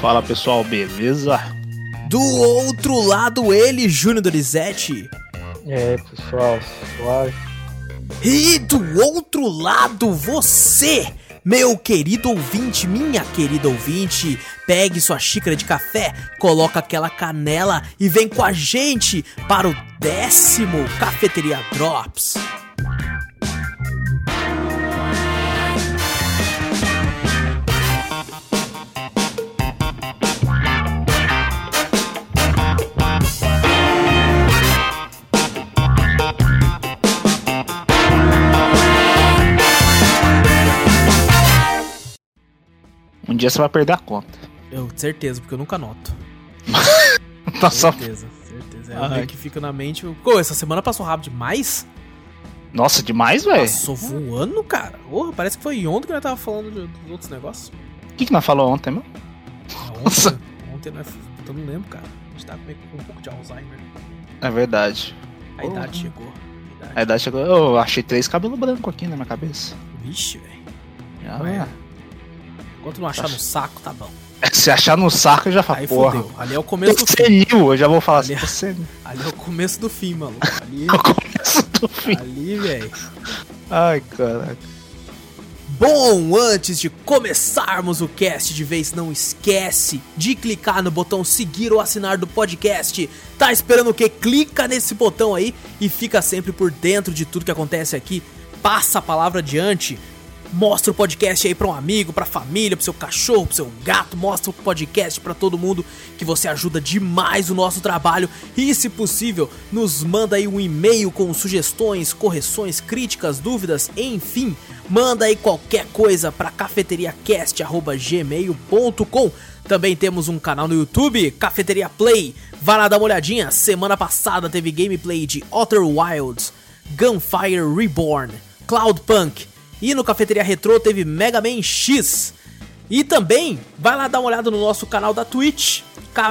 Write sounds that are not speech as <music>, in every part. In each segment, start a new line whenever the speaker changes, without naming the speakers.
Fala pessoal, beleza?
Do outro lado ele, Júnior Dorizete.
E aí pessoal, suave.
E do outro lado, você, meu querido ouvinte, minha querida ouvinte, pegue sua xícara de café, coloca aquela canela e vem com a gente para o décimo Cafeteria Drops.
Um dia você vai perder a conta.
Eu, certeza, porque eu nunca noto. <laughs>
Tá só...
Certeza, certeza. É
Ai.
meio que fica na mente. Pô, essa semana passou rápido demais.
Nossa, demais, velho.
Passou voando, cara. Porra, parece que foi ontem que nós tava falando de- dos outros negócios.
O que, que nós falou ontem, mano?
Ah,
Nossa.
Ontem, ontem nós. Eu não lembro, cara. A gente tá meio com um pouco de Alzheimer.
É verdade.
A idade chegou. A idade.
A idade chegou. Eu achei três cabelos brancos aqui na minha cabeça.
Vixe, velho.
Ah,
Enquanto não achar no saco, tá bom.
Se achar no saco, eu já falo,
Aí
porra.
fodeu. Ali é o começo do fim.
eu já vou falar assim.
Ali-
Tô senil.
Ali é o começo do fim, maluco. Ali, <laughs>
É o começo do fim.
ali, velho.
Ai, caraca.
Bom, antes de começarmos o cast de vez, não esquece de clicar no botão seguir ou assinar do podcast. Tá esperando o quê? Clica nesse botão aí e fica sempre por dentro de tudo que acontece aqui. Passa a palavra adiante. Mostra o podcast aí pra um amigo, pra família, pro seu cachorro, pro seu gato. Mostra o podcast pra todo mundo que você ajuda demais o nosso trabalho. E se possível, nos manda aí um e-mail com sugestões, correções, críticas, dúvidas, enfim. Manda aí qualquer coisa pra cafeteriacast.gmail.com Também temos um canal no YouTube, Cafeteria Play. Vai lá dar uma olhadinha. Semana passada teve gameplay de Outer Wilds, Gunfire Reborn, Cloudpunk. E no Cafeteria Retro teve Mega Man X. E também vai lá dar uma olhada no nosso canal da Twitch,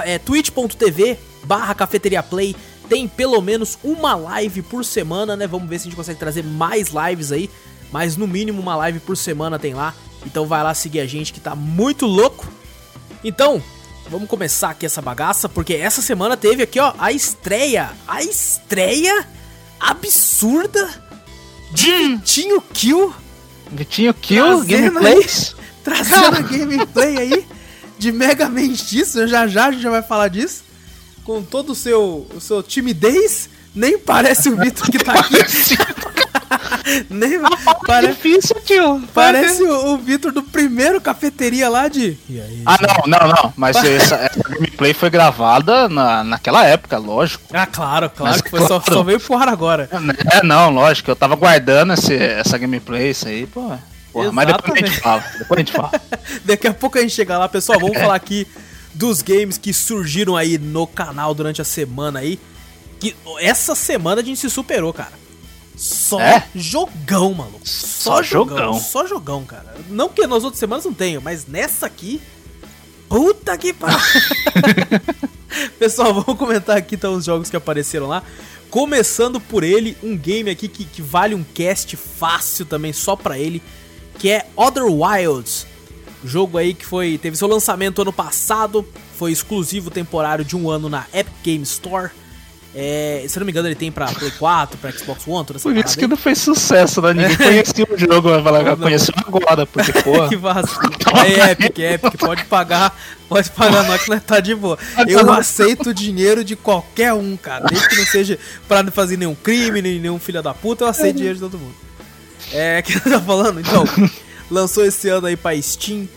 é twitch.tv barra Cafeteria Play. Tem pelo menos uma live por semana, né? Vamos ver se a gente consegue trazer mais lives aí. Mas no mínimo uma live por semana tem lá. Então vai lá seguir a gente que tá muito louco. Então, vamos começar aqui essa bagaça, porque essa semana teve aqui, ó, a estreia. A estreia absurda de Vitinho Kill
Vitinho Kill,
Trazendo
gameplays. <laughs>
trazendo a gameplay aí de Mega Man X. Já já a gente já vai falar disso. Com todo o seu, o seu timidez. Nem parece o Vitor que tá aqui. <laughs> Nem pare-
Difícil, tio.
parece o, o Vitor do primeiro cafeteria lá de. E aí,
Ah, não, não, não. Mas essa, essa gameplay foi gravada na, naquela época, lógico.
Ah, claro, claro
Mas
que foi só,
claro.
só veio pro ar agora.
É, não, lógico. Eu tava guardando esse, essa gameplay, isso aí, pô. Porra, mas depois a gente fala. Depois a gente fala. <laughs>
Daqui a pouco a gente chega lá, pessoal. Vamos falar aqui dos games que surgiram aí no canal durante a semana aí. Que essa semana a gente se superou, cara. Só
É?
jogão, maluco. Só,
Só
jogão.
jogão.
Só jogão, cara. Não que nas outras semanas não tenha, mas nessa aqui. Puta que pariu. <laughs> Pessoal, vamos comentar aqui então os jogos que apareceram lá. Começando por ele, um game aqui que, que vale um cast fácil também, só pra ele, que é Other Wilds. Jogo aí que foi teve seu lançamento ano passado, foi exclusivo temporário de um ano na Epic Game Store. É, se eu não me engano, ele tem pra Play 4, pra Xbox One, toda essa
Por isso que
aí.
não fez sucesso, né? Ninguém conhecia o jogo. Vai falar, conheceu agora, porque, <laughs> porra.
que vacilo. <laughs> É Epic, é Epic, pode pagar, pode pagar nós que tá de boa. Eu aceito o dinheiro de qualquer um, cara. Desde que não seja pra não fazer nenhum crime, nem nenhum filho da puta, eu aceito dinheiro de todo mundo. É, <laughs> que tá falando? Então, lançou esse ano aí pra Steam.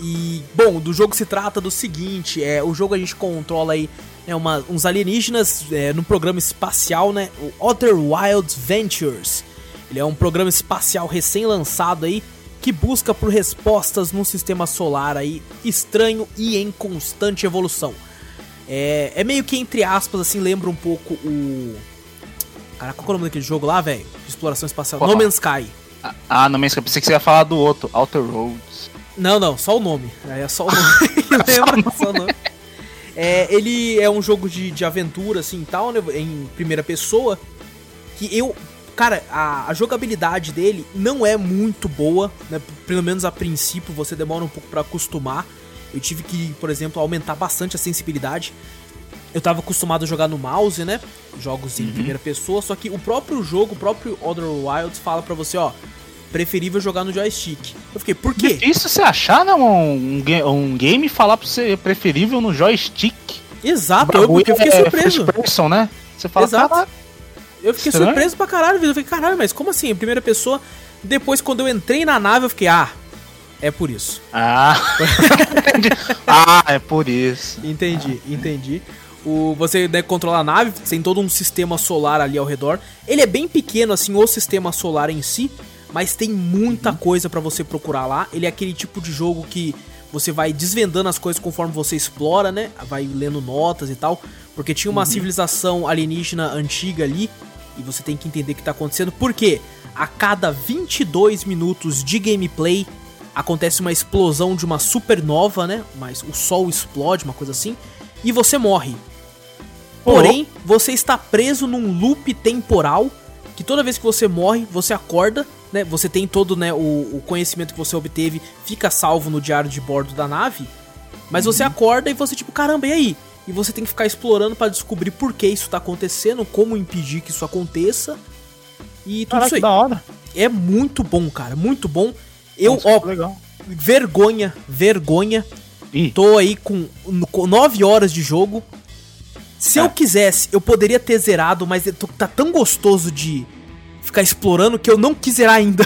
E, bom, do jogo se trata do seguinte: é, o jogo a gente controla aí é, uma, uns alienígenas é, no programa espacial, né? O Other Wilds Ventures. Ele é um programa espacial recém-lançado aí que busca por respostas num sistema solar aí estranho e em constante evolução. É, é meio que entre aspas assim lembra um pouco o Caraca, qual é o nome daquele jogo lá, velho? De exploração espacial.
Qual?
No Man's Sky.
Ah, Ah, no Man's Sky, pensei que você ia falar do outro, Outer Roads.
Não, não, só o nome. Aí é só o nome. <laughs> <laughs> Lembra? Só o nome. É, ele é um jogo de, de aventura, assim, e tal, né? Em primeira pessoa. Que eu... Cara, a, a jogabilidade dele não é muito boa, né? Pelo menos a princípio, você demora um pouco pra acostumar. Eu tive que, por exemplo, aumentar bastante a sensibilidade. Eu tava acostumado a jogar no mouse, né? Jogos em primeira pessoa, só que o próprio jogo, o próprio Other Wilds fala pra você, ó, preferível jogar no joystick. Eu fiquei, por quê?
Difícil você achar, né? Um, um, ga- game falar pra você preferível no joystick.
Exato, eu, eu fiquei
é
surpreso.
person, né? Você fala,
Exato.
"Caralho,
Eu fiquei
Estranho.
surpreso pra caralho. Eu fiquei, caralho, mas como assim? Em primeira pessoa. Depois, quando eu entrei na nave, eu fiquei, ah, é por isso. <laughs>
Ah, Entendi. ah, é por isso.
Entendi, entendi. O, você né, controla a nave, tem todo um sistema solar ali ao redor. Ele é bem pequeno, assim, o sistema solar em si, mas tem muita coisa pra você procurar lá. Ele é aquele tipo de jogo que você vai desvendando as coisas conforme você explora, né? Vai lendo notas e tal. Porque tinha uma civilização alienígena antiga ali, e você tem que entender o que tá acontecendo. Porque a cada 22 minutos de gameplay acontece uma explosão de uma supernova, né? Mas o sol explode, uma coisa assim, e você morre. Porém, você está preso num loop temporal que toda vez que você morre, você acorda, né? Você tem todo né, o, o conhecimento que você obteve, fica salvo no diário de bordo da nave. Mas você acorda e você, tipo, caramba, e aí? E você tem que ficar explorando pra descobrir por que isso tá acontecendo, como impedir que isso aconteça. E tudo
Caraca,
isso aí.
da hora.
É muito bom, cara, muito bom. Eu,
Nossa,
ó,
legal.
vergonha, vergonha.
Ih,
Tô aí com 9 horas de jogo. Se eu
É.
quisesse, eu poderia ter zerado, mas tô- tá tão gostoso de ficar explorando que eu não quis zerar ainda.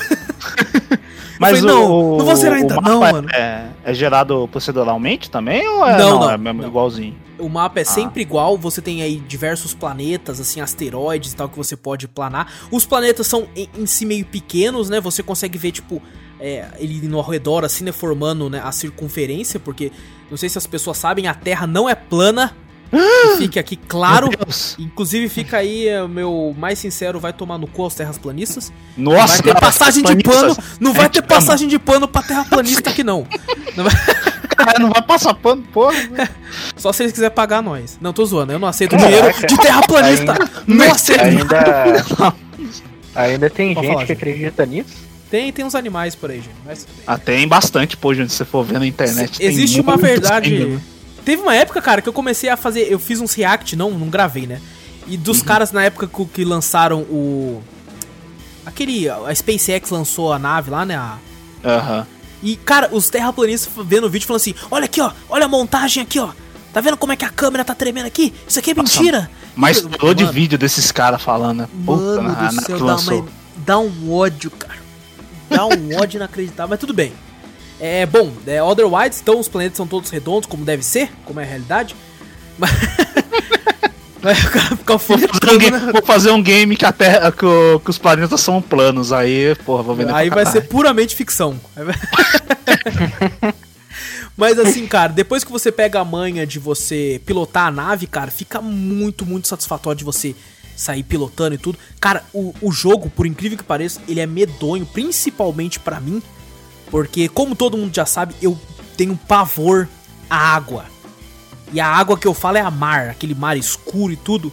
<laughs>
mas
falei, não, não vou zerar ainda
o
não,
é-
mano.
É, é gerado proceduralmente também ou é,
Não,
não,
não,
é mesmo
não.
igualzinho?
O mapa é sempre igual, você tem aí diversos planetas, assim, asteroides e tal, que você pode planar. Os planetas são em, em si meio pequenos, né? Você consegue ver, tipo, é, ele no redor, assim, né? Formando né, a circunferência, porque, não sei se as pessoas sabem, a Terra não é plana. Que fique aqui claro. Inclusive, fica aí, é, o meu mais sincero, vai tomar no cu aos terraplanistas.
Nossa,
vai ter
não,
passagem de pano, não vai
É,
ter passagem de pano pra terraplanista aqui não. Não vai- <laughs>
Cara, não vai passar pano, porra. <laughs>
Só se eles quiserem pagar nós. Não, tô zoando, eu não aceito
Caraca.
dinheiro de terraplanista. Não aceito.
Ainda, <laughs> ainda tem
Pode
gente
falar,
que
gente.
acredita nisso?
Tem, tem uns animais por aí, gente. Mas bem.
Ah, tem bastante, pô, gente, se você for ver na internet.
Se-
tem
existe uma verdade.
ainda.
Teve uma época, cara, que eu comecei a fazer. Eu fiz uns react, não, não gravei, né? E dos caras na época que, que lançaram o. Aquele. A SpaceX lançou a nave lá, né?
Aham.
E, cara, os terraplanistas vendo o vídeo falando assim: olha aqui, ó, olha a montagem aqui, ó. Tá vendo como é que a câmera tá tremendo aqui? Isso aqui é
Nossa,
mentira.
Mas
E-
falou de vídeo desses caras falando, né? Puta,
Mano
na- na
céu, dá, uma- dá um ódio, cara. Dá um <laughs> ódio inacreditável, mas tudo bem. É bom, é Otherwise, então os planetas são todos redondos, como deve ser, como é a realidade. Mas. Mas o cara fica
um
né?
vou fazer um game que, a terra, que, o- que os planetas são planos. Aí, porra, vou vender
Aí vai ser puramente ficção. <laughs> Mas assim, cara, depois que você pega a manha de você pilotar a nave, cara, fica muito, muito satisfatório de você sair pilotando e tudo. Cara, o, o jogo, por incrível que pareça, ele é medonho, principalmente pra mim, porque como todo mundo já sabe, eu tenho pavor à água. E a água que eu falo é a mar, aquele mar escuro e tudo.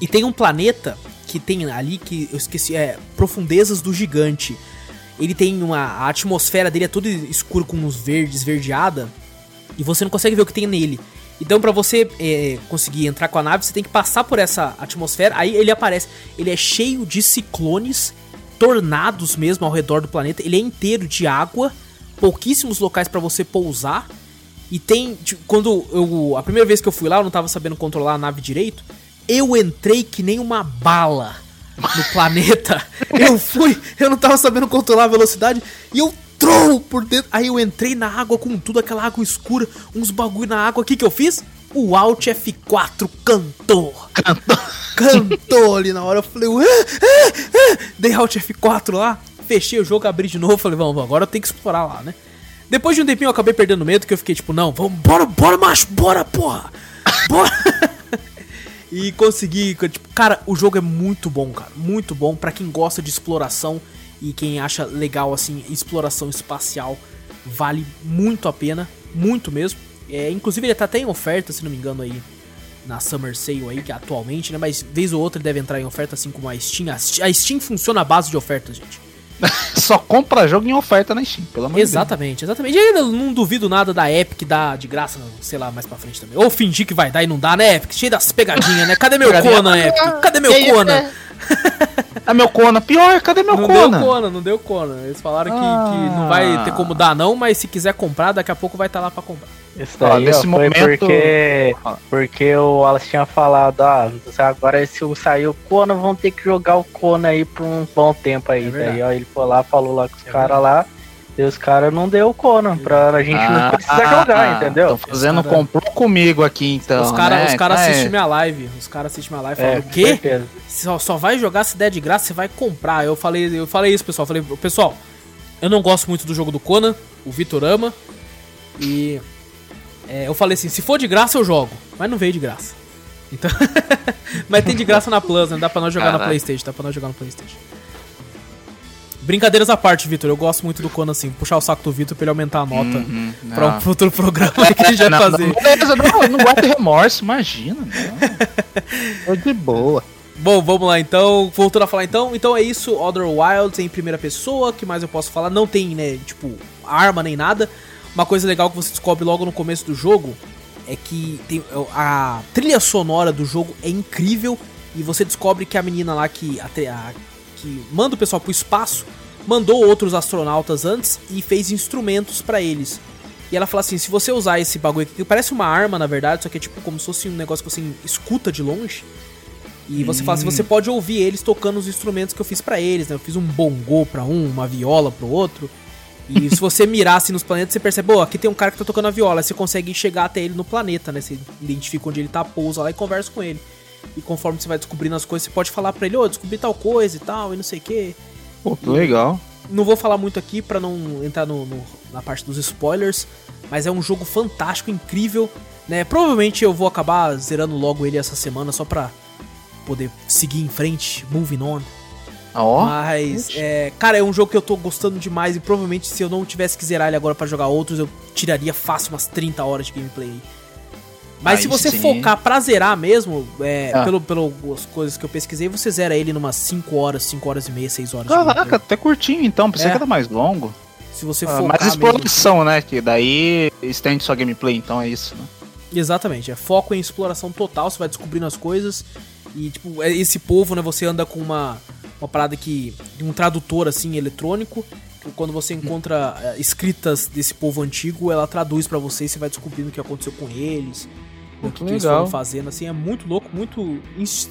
E tem um planeta que tem ali que eu esqueci, é Profundezas do Gigante. Ele tem uma a atmosfera dele é toda escura com uns verdes, esverdeada, e você não consegue ver o que tem nele. Então pra você é, conseguir entrar com a nave, você tem que passar por essa atmosfera, aí ele aparece. Ele é cheio de ciclones, tornados mesmo ao redor do planeta. Ele é inteiro de água, pouquíssimos locais pra você pousar. E tem. tipo, quando eu. A primeira vez que eu fui lá, eu não tava sabendo controlar a nave direito. Eu entrei que nem uma bala no <laughs> planeta. Eu fui, eu não tava sabendo controlar a velocidade. E eu trou por dentro. Aí eu entrei na água com tudo, aquela água escura, uns bagulho na água. O que que eu fiz? O Alt F4 cantou. Cantou. Cantou ali na hora. Eu falei, "Ué, é, é". dei Alt F4 lá. fechei o jogo, abri de novo, falei, vamos, agora eu tenho que explorar lá, né? Depois de um tempinho eu acabei perdendo medo, que eu fiquei tipo, não, vamos, bora, bora, macho, bora, porra! Bora! <laughs> e consegui, tipo, cara, o jogo é muito bom, cara, muito bom para quem gosta de exploração e quem acha legal, assim, exploração espacial, vale muito a pena, muito mesmo. É, inclusive ele tá até em oferta, se não me engano, aí na Summer Sale aí, que é atualmente, né? Mas vez ou outra ele deve entrar em oferta, assim como a Steam. A Steam funciona à base de ofertas, gente. <laughs>
Só compra jogo em oferta na Steam, pelo amor
Exatamente, de Deus. exatamente. E ainda não duvido nada da Epic dar de graça, sei lá, mais pra frente também. Ou fingir que vai dar e não dá, né, Epic? Cheio das pegadinhas, né? Cadê meu Conan, Epic? Cadê meu Conan?
É <laughs> meu Conan. Pior, cadê meu
não
Conan?
Não deu Conan, não deu Conan. Eles falaram que, ah. que não vai ter como dar não, mas se quiser comprar, daqui a pouco vai estar tá lá pra comprar.
Isso daí ó, nesse ó, momento... porque, porque o Wallace tinha falado, ah, agora se sair o Conan, vão ter que jogar o Conan aí por um bom tempo aí. É daí ó, ele foi lá, falou lá com os é caras lá, e os caras não deu o Conan pra a gente ah, não precisar jogar, ah, entendeu? Tô
fazendo cara... complô comigo aqui então.
Os caras né? cara é. assistem minha live. Os caras assistem minha live e falam, o quê? Só, só vai jogar se der de graça, você vai comprar. Eu falei, eu falei isso, pessoal. Eu falei, pessoal, eu não gosto muito do jogo do Conan, o Vitor ama. E é, eu falei assim, se for de graça eu jogo, mas não veio de graça. Então, <laughs> mas tem de graça na Plus, né? Dá pra nós jogar Caraca. na Playstation, dá pra nós jogar no Playstation. Brincadeiras à parte, Vitor, eu gosto muito do Conan, assim, puxar o saco do Vitor pra ele aumentar a nota uhum, pra um futuro programa que a gente vai fazer.
Não, não, não guarda remorso, imagina. Tô <laughs> de boa.
Bom, vamos lá então. Voltando a falar então. Então é isso, Other Wilds em primeira pessoa. que mais eu posso falar? Não tem, né, tipo, arma nem nada. Uma coisa legal que você descobre logo no começo do jogo é que tem, a trilha sonora do jogo é incrível e você descobre que a menina lá que, a, a, que manda o pessoal pro espaço mandou outros astronautas antes e fez instrumentos para eles. E ela fala assim: se você usar esse bagulho aqui, que parece uma arma na verdade, só que é tipo como se fosse um negócio que você escuta de longe. E você hum. fala assim: você pode ouvir eles tocando os instrumentos que eu fiz para eles, né? Eu fiz um bongô pra um, uma viola pro outro. E se você <laughs> mirar assim nos planetas, você percebe, oh, aqui tem um cara que tá tocando a viola. Você consegue chegar até ele no planeta, né? Você identifica onde ele tá, pousa lá e conversa com ele. E conforme você vai descobrindo as coisas, você pode falar pra ele, ô, oh, descobri tal coisa e tal, e não sei o quê.
Pô, que legal.
Não vou falar muito aqui para não entrar no, no, na parte dos spoilers, mas é um jogo fantástico, incrível, né? Provavelmente eu vou acabar zerando logo ele essa semana só pra poder seguir em frente, moving on.
Oh,
Mas, é, cara, é um jogo que eu tô gostando demais e provavelmente se eu não tivesse que zerar ele agora para jogar outros, eu tiraria fácil umas 30 horas de gameplay. Mas Aí se você sim. focar pra zerar mesmo, é, ah. pelo, pelas coisas que eu pesquisei, você zera ele numas 5 horas, 5 horas e meia, 6 horas.
Caraca, até curtinho então, pensei é. que era mais longo.
Se você ah, focar.
Mais exploração, mesmo. né? Que daí estende sua gameplay, então é isso, né?
Exatamente, é foco em exploração total, você vai descobrindo as coisas. E, tipo, é esse povo, né? Você anda com uma uma parada que. um tradutor assim eletrônico. Que quando você encontra uh, escritas desse povo antigo, ela traduz para você e você vai descobrindo o que aconteceu com eles. O que, que eles foram fazendo, assim, é muito louco, muito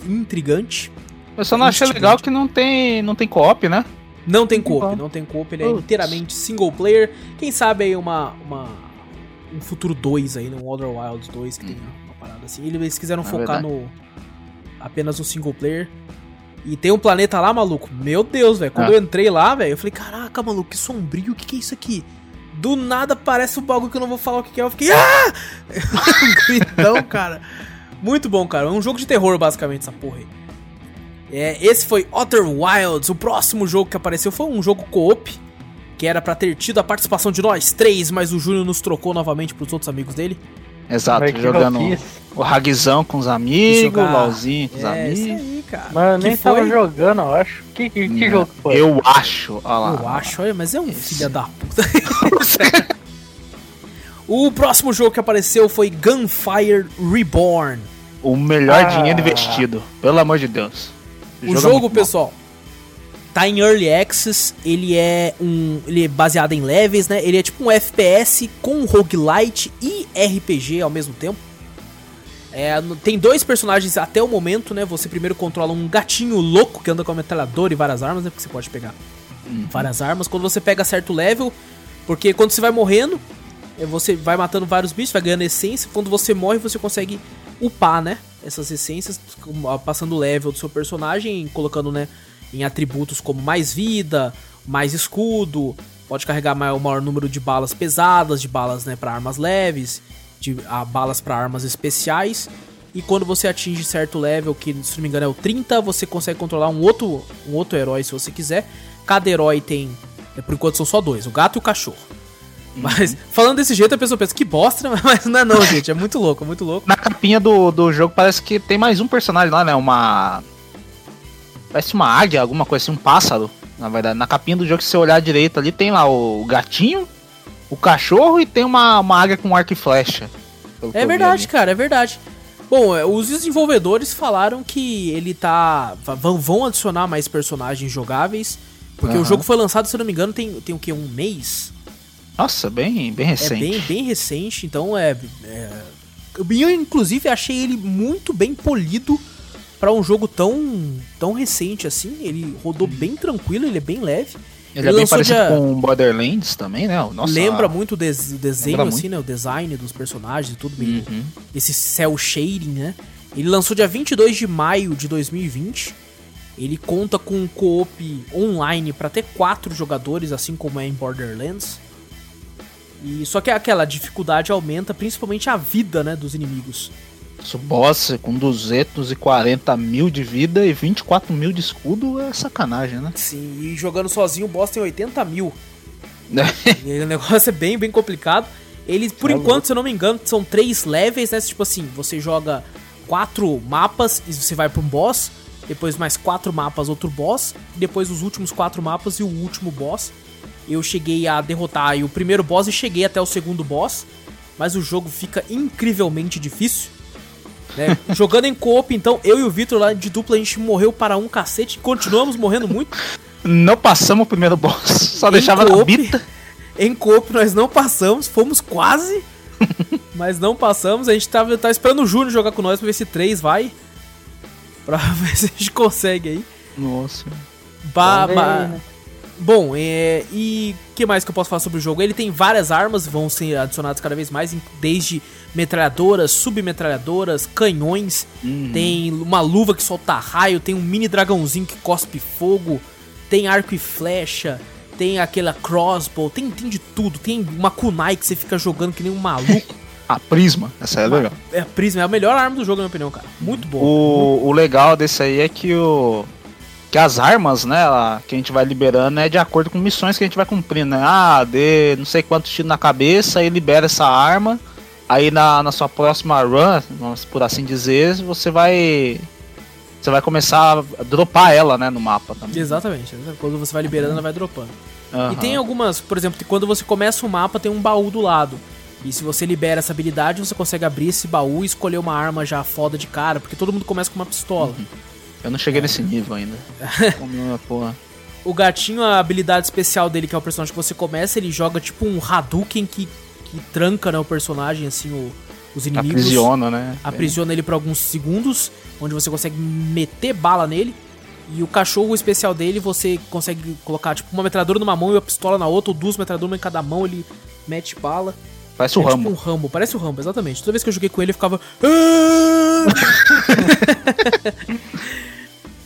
intrigante.
Eu só não achei legal que não tem, não tem co-op, né?
Não tem co-op, não tem co-op, ele é inteiramente single player. Quem sabe aí uma, uma um futuro 2 aí, no Other Wilds 2 que hum. tem uma parada assim. Eles quiseram é focar verdade. no apenas no single player. E tem um planeta lá, maluco. Meu Deus, velho. Quando ah. eu entrei lá, velho, eu falei, caraca, maluco, que sombrio, o que, que é isso aqui? Do nada parece um bagulho que eu não vou falar o que, é. Eu fiquei, ah! <laughs> Gritão, cara. Muito bom, cara. É um jogo de terror, basicamente, essa porra aí. É, esse foi Outer Wilds. O próximo jogo que apareceu foi um jogo co-op. Que era para ter tido a participação de nós três, mas o Júnior nos trocou novamente pros outros amigos dele.
Exato, jogando o Ragzão com os amigos, o LOLzinho com os é, amigos.
Cara. Mano, nem foi? tava jogando, eu acho. Que, que, que jogo foi?
Eu acho, olha lá.
Eu acho, olha, mas é um filho da puta. <laughs> o próximo jogo que apareceu foi Gunfire Reborn.
O melhor ah. dinheiro investido, pelo amor de Deus.
O, o jogo, é jogo pessoal, tá em Early Access, ele é um. Ele é baseado em levels, né? Ele é tipo um FPS com roguelite e RPG ao mesmo tempo. É, tem dois personagens até o momento, né? Você primeiro controla um gatinho louco que anda com a metralhadora e várias armas, né? Porque você pode pegar uhum. várias armas. Quando você pega certo level, porque quando você vai morrendo, é, você vai matando vários bichos, vai ganhando essência. Quando você morre, você consegue upar, né? Essas essências, passando o level do seu personagem, colocando, né? em atributos como mais vida, mais escudo, pode carregar maior, o maior número de balas pesadas, de balas né, para armas leves, de a, balas para armas especiais. E quando você atinge certo level, que se não me engano é o 30, você consegue controlar um outro, um outro herói se você quiser. Cada herói tem, é, por enquanto são só dois, o gato e o cachorro. Uhum. Mas falando desse jeito, a pessoa pensa, que bosta, <laughs> mas não é não, gente. É muito louco, é muito louco.
Na capinha do, do jogo parece que tem mais um personagem lá, né? Uma. Parece uma águia, alguma coisa assim, um pássaro. Na verdade, na capinha do jogo, se você olhar direito ali, tem lá o gatinho, o cachorro e tem uma, uma águia com arco e flecha.
É verdade, cara, é verdade. Bom, é, os desenvolvedores falaram que ele tá. Vão, vão adicionar mais personagens jogáveis. Porque uhum. o jogo foi lançado, se não me engano, tem, tem o que? Um mês?
Nossa, bem, bem recente.
É bem, bem recente, então é. é... Eu, inclusive, achei ele muito bem polido para um jogo tão, tão recente assim. Ele rodou bem tranquilo, ele é bem leve.
Ele, ele é bem parecido de... com Borderlands também, né?
Nossa, lembra muito o, des desenho, assim, muito. né? O design dos personagens e tudo bem. Uhum. Esse cel shading, né? Ele lançou dia 22 de maio de 2020. Ele conta com um co-op online para ter quatro jogadores, assim como é em Borderlands. E só que aquela dificuldade aumenta principalmente a vida, né, dos inimigos.
O boss com 240 mil de vida e 24 mil de escudo é sacanagem, né?
Sim, e jogando sozinho o boss tem 80 mil. <laughs> e o negócio é bem, bem complicado. Ele, por é enquanto, louco. se eu não me engano, são três levels, né? Tipo assim, você joga quatro mapas e você vai pra um boss, depois mais quatro mapas, outro boss, depois os últimos quatro mapas e o último boss. Eu cheguei a derrotar o primeiro boss e cheguei até o segundo boss, mas o jogo fica incrivelmente difícil. Né? <laughs> Jogando em coop, então, eu e o Victor lá de dupla, a gente morreu para um cacete e continuamos morrendo muito.
Não passamos o primeiro boss, só em deixava
coop, na bita. Em coop nós não passamos, fomos quase, <laughs> mas não passamos. A gente tava, tá esperando o Júnior jogar com nós pra ver se 3 vai. Pra <laughs> ver se a gente consegue aí.
Nossa.
Ba, ba, né? Bom, é, e o que mais que eu posso falar sobre o jogo? Ele tem várias armas, vão ser adicionadas cada vez mais, desde metralhadoras, submetralhadoras, canhões. Uhum. Tem uma luva que solta raio, tem um mini dragãozinho que cospe fogo, tem arco e flecha, tem aquela crossbow, tem, tem de tudo. Tem uma kunai que você fica jogando que nem um maluco. <laughs>
A Prisma, essa é legal.
É, a Prisma é a melhor arma do jogo, na minha opinião, cara. Muito boa.
O, o legal desse aí é que o, que as armas, né, que a gente vai liberando é de acordo com missões que a gente vai cumprindo, né? Ah, dê não sei quantos tiros na cabeça e libera essa arma. Aí na, na sua próxima run, por assim dizer, você vai você vai começar a dropar ela, né, no mapa também.
Exatamente. Quando você vai liberando, ela vai dropando. Uhum. E tem algumas, por exemplo, quando você começa o mapa, tem um baú do lado. E se você libera essa habilidade, você consegue abrir esse baú e escolher uma arma já foda de cara, porque todo mundo começa com uma pistola. Uhum.
Eu não cheguei nesse nível ainda. <laughs> Como porra.
O gatinho, a habilidade especial dele, que é o personagem que você começa, ele joga tipo um Hadouken que, que tranca né, o personagem, assim, o, os inimigos.
Aprisiona, né?
Aprisiona ele por alguns segundos, onde você consegue meter bala nele. E o cachorro especial dele, você consegue colocar tipo uma metralhadora numa mão e uma pistola na outra, ou duas metralhadoras em cada mão, ele mete bala.
Parece o é Rambo.
Tipo um Rambo, parece o Rambo, exatamente. Toda vez que eu joguei com ele, eu ficava. <laughs> <laughs>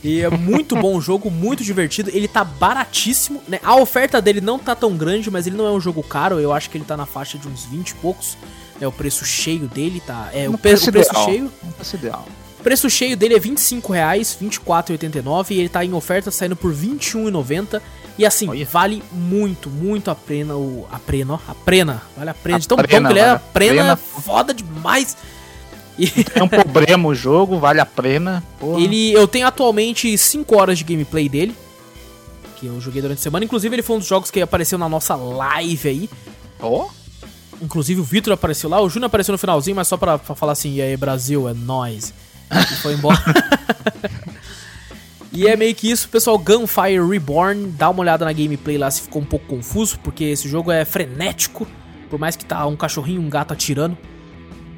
E é muito bom o jogo, muito divertido. Ele tá baratíssimo, né? A oferta dele não tá tão grande, mas ele não é um jogo caro. Eu acho que ele tá na faixa de uns 20 e poucos. É o preço cheio dele, tá? É o, preço, o preço cheio. O preço ideal. O preço cheio dele é 25 reais, 24,89 e ele tá em oferta saindo por 21,90. E assim, Olha. vale muito, muito a pena o a pena, ó, a pena, vale a pena. De tão prena, bom que ele é, a prena, prena foda demais.
É um problema o jogo, vale a pena.
Porra. Ele, eu tenho atualmente 5 horas de gameplay dele. Que eu joguei durante a semana. Inclusive, ele foi um dos jogos que apareceu na nossa live aí.
Ó. Oh.
Inclusive, o Vitor apareceu lá. O Júnior apareceu no finalzinho, mas só pra, pra falar assim: e aí, Brasil, é nóis. E foi embora. <laughs> E é meio que isso, pessoal. Gunfire Reborn. Dá uma olhada na gameplay lá se ficou um pouco confuso, porque esse jogo é frenético. Por mais que tá um cachorrinho e um gato atirando.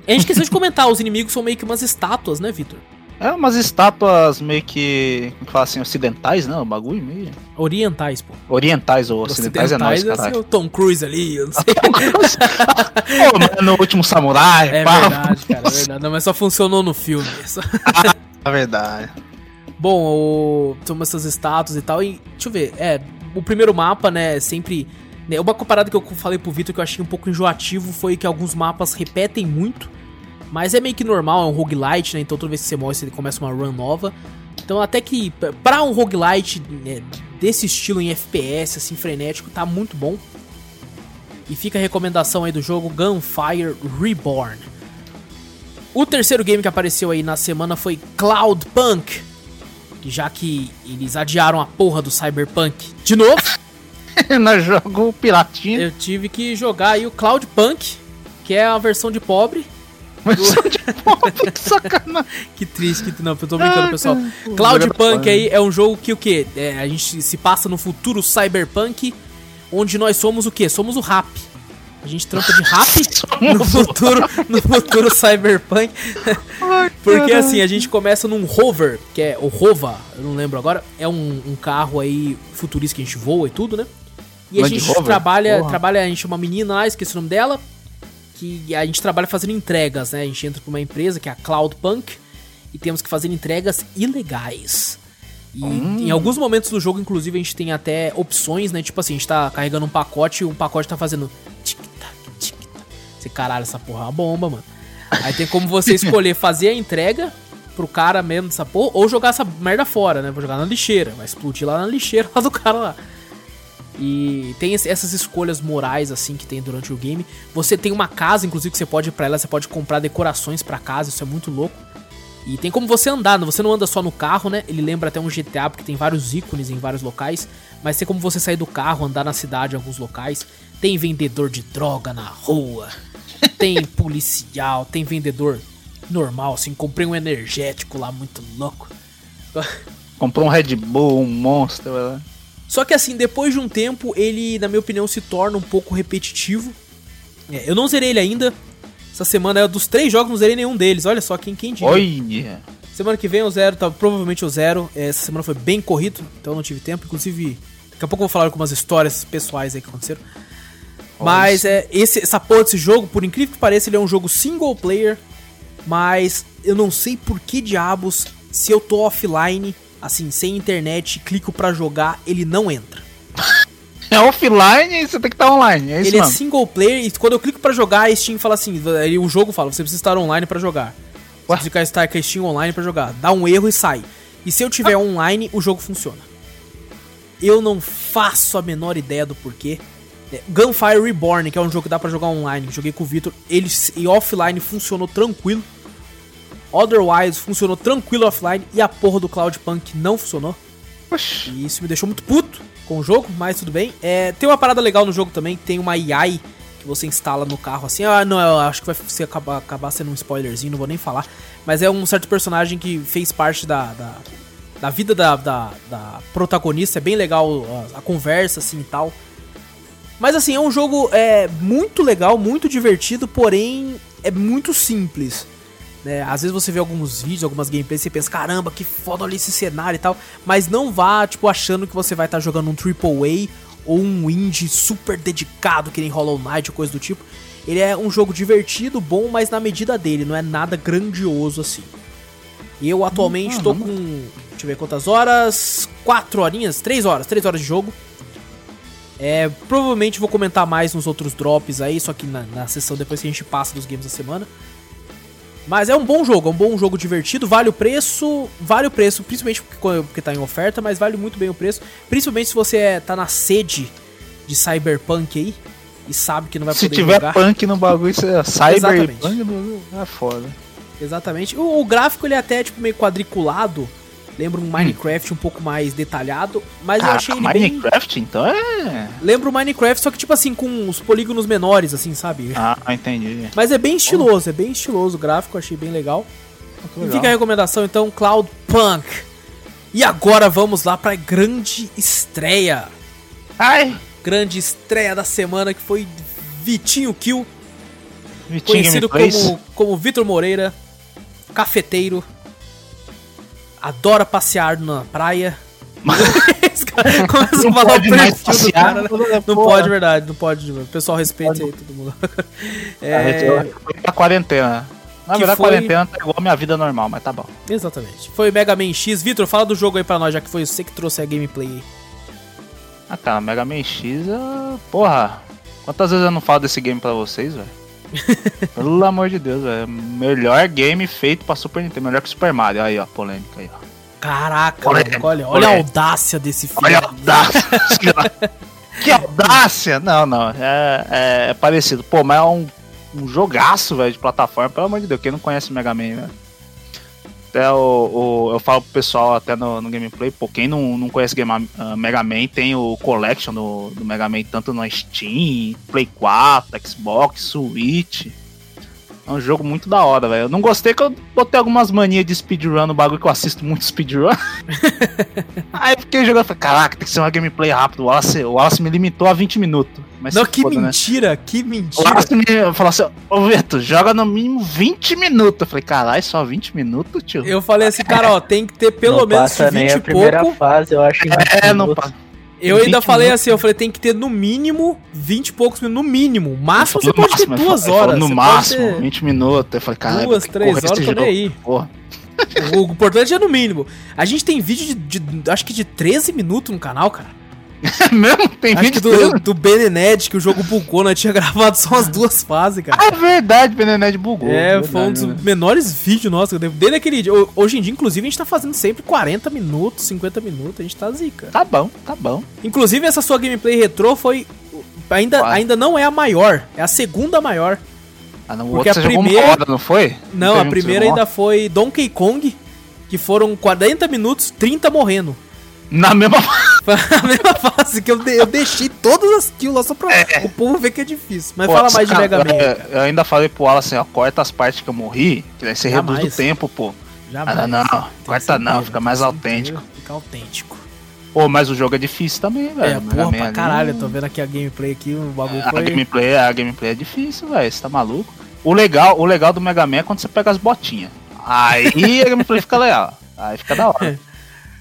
A gente esqueceu de comentar, os inimigos são meio que umas estátuas, né, Vitor?
É, umas estátuas meio que. Como fala assim, ocidentais, não? O bagulho meio.
Orientais, pô.
Orientais ou ocidentais, ocidentais é nóis, cara.
É o Tom Cruise ali, eu não <laughs> sei.
pô, no último samurai,
É pá. verdade, cara, é verdade. Não, mas só funcionou no filme.
ah, é verdade.
Bom, o... são essas estátuas e tal. E deixa eu ver, é. o primeiro mapa, né, sempre... Né, uma parada que eu falei pro Vitor que eu achei um pouco enjoativo foi que alguns mapas repetem muito, mas é meio que normal, é um roguelite, né, então toda vez que você morre você começa uma run nova. Então até que pra um roguelite né, desse estilo em FPS, assim, frenético, tá muito bom. E fica a recomendação aí do jogo Gunfire Reborn. O terceiro game que apareceu aí na semana foi Cloudpunk. Já que eles adiaram a porra do Cyberpunk de novo. <laughs>
no jogo piratinho.
Eu tive que jogar aí o Cloudpunk, que é a versão de pobre. <laughs>
Versão de pobre, que sacanagem. <laughs>
que triste, que não, eu tô brincando, pessoal. Cloudpunk aí é um jogo que o quê? É, a gente se passa no futuro cyberpunk, onde nós somos o quê? Somos o rap. A gente trampa de rap <laughs> no futuro, no futuro cyberpunk. Porque assim, a gente começa num rover, que é o Rova, eu não lembro agora, é um, um carro aí futurista que a gente voa e tudo, né? E a gente trabalha, trabalha, a gente é uma menina lá, esqueci o nome dela, que a gente trabalha fazendo entregas, né? A gente entra pra uma empresa que é a Cloudpunk e temos que fazer entregas ilegais. E hum. em alguns momentos do jogo, inclusive, a gente tem até opções, né? Tipo assim, a gente tá carregando um pacote e um pacote tá fazendo. Você caralho, essa porra é uma bomba, mano. Aí tem como você escolher fazer a entrega pro cara mesmo dessa porra ou jogar essa merda fora, né? Vou jogar na lixeira, vai explodir lá na lixeira <laughs> lá do cara lá. E tem essas escolhas morais assim que tem durante o game. Você tem uma casa, inclusive, que você pode ir pra ela, você pode comprar decorações para casa, isso é muito louco. E tem como você andar, você não anda só no carro, né? Ele lembra até um GTA, porque tem vários ícones em vários locais. Mas tem como você sair do carro, andar na cidade em alguns locais. Tem vendedor de droga na rua. Tem policial, tem vendedor normal, assim. Comprei um energético lá muito louco.
Comprou um Red Bull, um Monster. Né?
Só que assim, depois de um tempo, ele, na minha opinião, se torna um pouco repetitivo. É, eu não zerei ele ainda, essa semana é dos três jogos, não zerei nenhum deles. Olha só, quem, quem diria.
Olha.
Semana que vem eu zero, tá, provavelmente eu zero. É, essa semana foi bem corrido, então eu não tive tempo. Inclusive, daqui a pouco eu vou falar algumas histórias pessoais aí que aconteceram. Mas é, esse, essa porra desse jogo, por incrível que pareça, ele é um jogo single player. Mas eu não sei por que diabos, se eu tô offline, assim, sem internet, clico para jogar, ele não entra. <laughs>
É offline e você tem que estar online. É
ele é single player e quando eu clico para jogar, a Steam fala assim: aí o jogo fala, você precisa estar online para jogar. Você precisa estar com a Steam online para jogar. Dá um erro e sai. E se eu tiver ah. online, o jogo funciona. Eu não faço a menor ideia do porquê. Gunfire Reborn, que é um jogo que dá para jogar online, joguei com o Victor, ele e offline funcionou tranquilo. Otherwise funcionou tranquilo offline e a porra do Cloudpunk não funcionou. Oxi. E isso me deixou muito puto com o jogo, mas tudo bem. É, tem uma parada legal no jogo também, tem uma AI que você instala no carro assim. Ah, não, eu acho que vai ser, acabar, acabar sendo um spoilerzinho, não vou nem falar. Mas é um certo personagem que fez parte da, da, da vida da, da, da, protagonista. É bem legal a, a, conversa assim e tal. Mas assim, é um jogo é, muito legal, muito divertido, porém é muito simples. Né? Às vezes você vê alguns vídeos, algumas gameplays e você pensa, caramba, que foda ali esse cenário e tal. Mas não vá, tipo, achando que você vai estar tá jogando um AAA ou um indie super dedicado, que nem Hollow Knight ou coisa do tipo. Ele é um jogo divertido, bom, mas na medida dele, não é nada grandioso assim. E eu atualmente hum, tô com. Deixa eu ver quantas horas. 4 horinhas? 3 horas, 3 horas de jogo. É, provavelmente vou comentar mais nos outros drops aí, só que na, na sessão depois que a gente passa dos games da semana. Mas é um bom jogo, é um bom jogo divertido, vale o preço, vale o preço, principalmente porque, porque tá em oferta, mas vale muito bem o preço. Principalmente se você é, tá na sede de Cyberpunk aí e sabe que não vai
se
poder
jogar. Se tiver punk no bagulho, você é <laughs> Cyberpunk é foda.
Exatamente. O, o, gráfico ele é até tipo meio quadriculado, Lembra um Minecraft hum. um pouco mais detalhado, mas ah, eu achei ele
Minecraft, bem... então é...
Lembra o Minecraft, só que tipo assim, com os polígonos menores, assim, sabe?
Ah, entendi.
Mas é bem estiloso, é bem estiloso o gráfico, achei bem legal. legal. E fica a recomendação, então, Cloud Punk. E agora vamos lá pra grande estreia.
Ai!
Grande estreia da semana, que foi Vitinho Kill. Vitinho conhecido como, como Vitor Moreira, cafeteiro adora passear na praia. <laughs> Começa a falar o perfil do cara. Né? Não pode, verdade, não pode. O pessoal respeita aí todo mundo. <laughs>
é... A quarentena. Na verdade, foi... a quarentena tá igual a minha vida normal, mas tá bom.
Exatamente. Foi Mega Man X. Vitor, fala do jogo aí pra nós, já que foi você que trouxe a gameplay aí.
Ah, cara, Mega Man X, porra. Quantas vezes eu não falo desse game pra vocês, velho? <laughs> Pelo amor de Deus, velho. Melhor game feito pra Super Nintendo. Melhor que Super Mario. Aí, ó, polêmica aí, ó.
Caraca, olha, olha, olha a audácia desse filme.
Olha a audácia. que audácia! Não, não. É, é, é, parecido. Pô, mas é um, um jogaço, velho, de plataforma. Pelo amor de Deus, quem não conhece Mega Man, né? Até o, o, eu falo pro pessoal até no, no gameplay, pô, quem não, não conhece Game, uh, Mega Man, tem o Collection do, do Mega Man tanto no Steam, Play 4, Xbox, Switch. É um jogo muito da hora, velho. Eu não gostei que eu botei algumas manias de speedrun no bagulho que eu assisto muito speedrun. <laughs> Aí fiquei jogando, falei, caraca, tem que ser uma gameplay rápido. O Wallace, o Wallace me limitou a 20 minutos.
Mas não, que foda, né? mentira, né? que mentira.
O Wallace me falou assim, ô Veto, joga no mínimo 20 minutos. Eu falei, caralho, só 20 minutos, tio?
Eu falei assim, cara, ó, tem que ter pelo não menos
passa
20 nem
a primeira
pouco.
fase, eu acho.
É, não passa.
Eu ainda falei minutos. assim, eu falei, tem que ter no mínimo 20 e poucos minutos, no mínimo. Máximo você pode
máximo,
ter duas horas.
No máximo, ter... 20 minutos. Eu falei, cara,
duas, três horas, tô nem aí. Porra. O, o importante é no mínimo. A gente tem vídeo de, de, acho que de 13 minutos no canal, cara. <laughs>
Mesmo? Tem
Acho vídeo do, do que o jogo bugou, né? Tinha <laughs> gravado só as duas fases, cara.
Ah, é verdade, Benenet bugou.
É,
verdade,
foi um dos
né?
menores vídeos nossos. Desde aquele dia. Hoje em dia, inclusive, a gente tá fazendo sempre 40 minutos, 50 minutos. A gente tá zica.
Tá bom, tá bom.
Inclusive, essa sua gameplay retrô foi. Ainda, ainda não é a maior, é a segunda maior.
Ah, não, Porque a primeira. Hora, não foi?
Não, não a primeira ainda foi Donkey Kong, que foram 40 minutos, 30 morrendo.
Na mesma <laughs> <laughs>
Na mesma fase que eu, de, eu deixei todas as kills lá só pra é. o povo ver que é difícil. Mas pô, fala mais de Mega Man.
Eu, eu ainda falei pro Alan assim, ó, corta as partes que eu morri, que daí você Jamais. reduz o tempo, pô.
Jamais.
Ah, não, não, corta não, fica mais autêntico.
Fica autêntico.
Pô, mas o jogo é difícil também, velho.
É, porra, pra caralho, eu tô vendo aqui a gameplay aqui, o bagulho
a, foi... gameplay, a gameplay é difícil, velho, você tá maluco? O legal, o legal do Mega Man é quando você pega as botinhas. Aí a gameplay fica legal. Aí fica da hora. <laughs>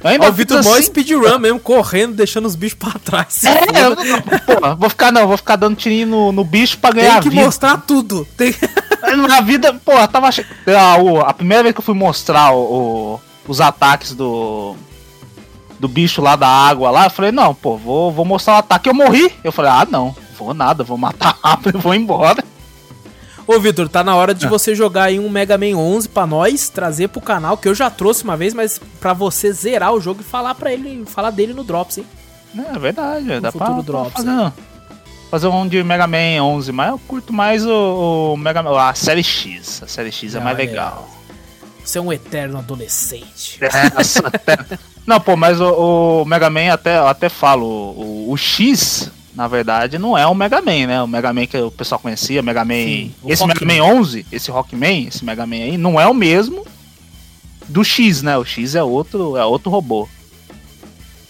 Ainda o Vitor assim... speedrun mesmo, correndo, deixando os bichos pra trás.
É, eu, pô, vou ficar não, vou ficar dando tirinho no, no bicho pra ganhar
Tem que vida. mostrar tudo. Tem... <laughs>
Na vida, pô, tava a, a primeira vez que eu fui mostrar o, o, os ataques do do bicho lá da água lá, eu falei, não, pô, vou, vou mostrar o ataque. Eu morri. Eu falei, ah, não, vou nada, vou matar <laughs> rápido e vou embora.
Ô, Vitor, tá na hora de ah. você jogar aí um Mega Man 11 pra nós, trazer pro canal, que eu já trouxe uma vez, mas pra você zerar o jogo e falar para ele, falar dele no Drops, hein?
É verdade, no dá pra, Drops, fazer, um, fazer um de Mega Man 11, mas eu curto mais o, o Mega Man, a série X. A série X é ah, mais é. legal.
Você é um eterno adolescente.
É, nossa, <laughs> até... Não, pô, mas o, o, Mega Man até, até falo, o, o X na verdade, não é o Mega Man, né? O Mega Man que o pessoal conhecia, Mega Man. Sim, esse Mega Man 11, esse Rockman, esse Mega Man aí, não é o mesmo do X, né? O X é outro, é outro robô.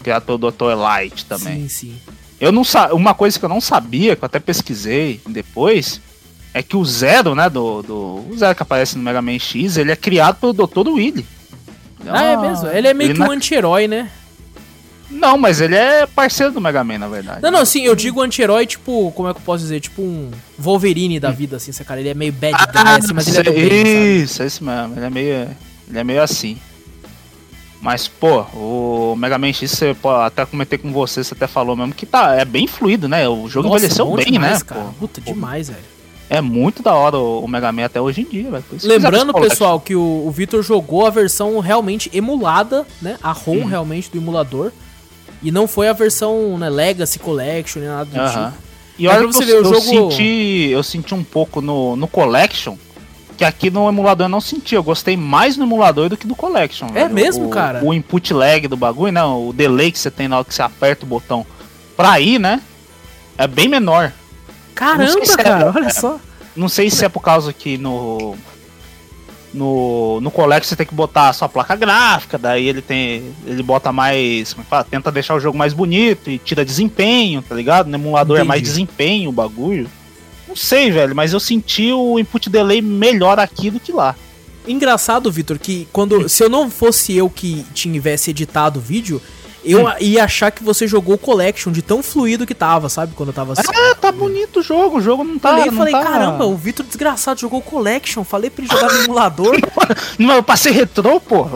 Criado pelo Dr. Light também.
Sim, sim.
Eu não sa... Uma coisa que eu não sabia, que eu até pesquisei depois, é que o Zero, né? Do, do... O Zero que aparece no Mega Man X, ele é criado pelo Dr. Willy.
Ah, é mesmo? Ele é meio ele que um na... anti-herói, né?
Não, mas ele é parceiro do Mega Man, na verdade.
Não, não, sim, eu digo anti-herói, tipo, como é que eu posso dizer? Tipo um Wolverine da vida, assim, cara. Ele é meio bad
ah, assim, mas ele é do bem, Isso, é isso mesmo. Ele é meio, ele é meio assim. Mas, pô, o Mega Man X, você, pô, até comentei com você, você até falou mesmo que tá, é bem fluido, né? O jogo Nossa, envelheceu bem, demais, né?
Cara. Pô, Puta, demais, velho.
É muito da hora o, Mega Man até hoje em dia, velho.
Lembrando, pessoal, que o, o Victor jogou a versão realmente emulada, né? A ROM hum. realmente do emulador. E não foi a versão né, Legacy Collection, nem nada do tipo.
E olha que você ver, o eu, jogo... senti, eu senti um pouco no, no Collection, que aqui no emulador eu não senti. Eu gostei mais no emulador do que do Collection.
É velho. mesmo,
o,
cara?
O input lag do bagulho, não, né, o delay que você tem na hora que você aperta o botão pra ir, né? É bem menor.
Caramba, é cara, é, olha só.
Não sei se é por causa que no no, no colégio você tem que botar a sua placa gráfica, daí ele tem. Ele bota mais. Como é que fala? Tenta deixar o jogo mais bonito e tira desempenho, tá ligado? No emulador Entendi. é mais desempenho o bagulho. Não sei, velho, mas eu senti o input delay melhor aqui do que lá.
Engraçado, Vitor, que quando. Se eu não fosse eu que tivesse editado o vídeo, eu hum. ia achar que você jogou o Collection de tão fluido que tava, sabe? Quando eu tava
assim. Ah, tá bonito o jogo, o jogo não tá.
Falei,
não
falei,
tá...
caramba, o Vitor desgraçado jogou o Collection. Falei pra ele jogar no <laughs> emulador.
não, eu passei retrô, pô.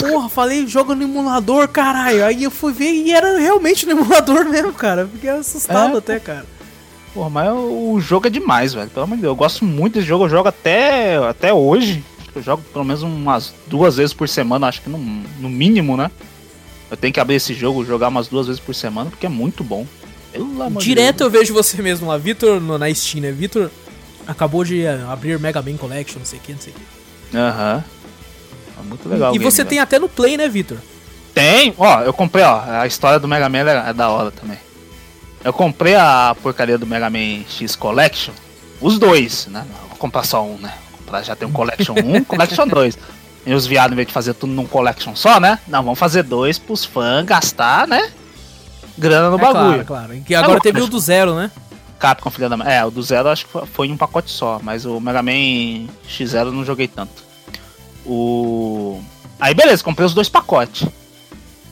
Porra, falei, joga no emulador, caralho. Aí eu fui ver e era realmente no emulador <laughs> mesmo, cara. Fiquei assustado é, até, cara.
Porra, mas o jogo é demais, velho. Pelo amor de Deus. Eu gosto muito desse jogo. Eu jogo até, até hoje. Eu jogo pelo menos umas duas vezes por semana, acho que no, no mínimo, né? Eu tenho que abrir esse jogo, jogar umas duas vezes por semana, porque é muito bom.
Direto eu vejo você mesmo lá, Vitor, na Steam, né? Vitor acabou de eh, abrir Mega Man Collection, não sei o que, não sei o
que. Aham. Uhum. É muito legal.
E game, você tem até no Play, né, Vitor?
Tem, ó, eu comprei, ó, a história do Mega Man é, é da hora também. Eu comprei a porcaria do Mega Man X Collection, os dois, né? Não vou comprar só um, né? Vou comprar, já tem um Collection 1, <laughs> Collection 2. E os viados, em vez de fazer tudo num collection só, né? Não, vamos fazer dois pros fãs gastar, né? Grana no é bagulho.
Claro, claro. E agora é teve o do zero, né?
Capcom, filha da É, o do zero acho que foi em um pacote só, mas o Mega Man X0 eu não joguei tanto. O. Aí beleza, comprei os dois pacotes.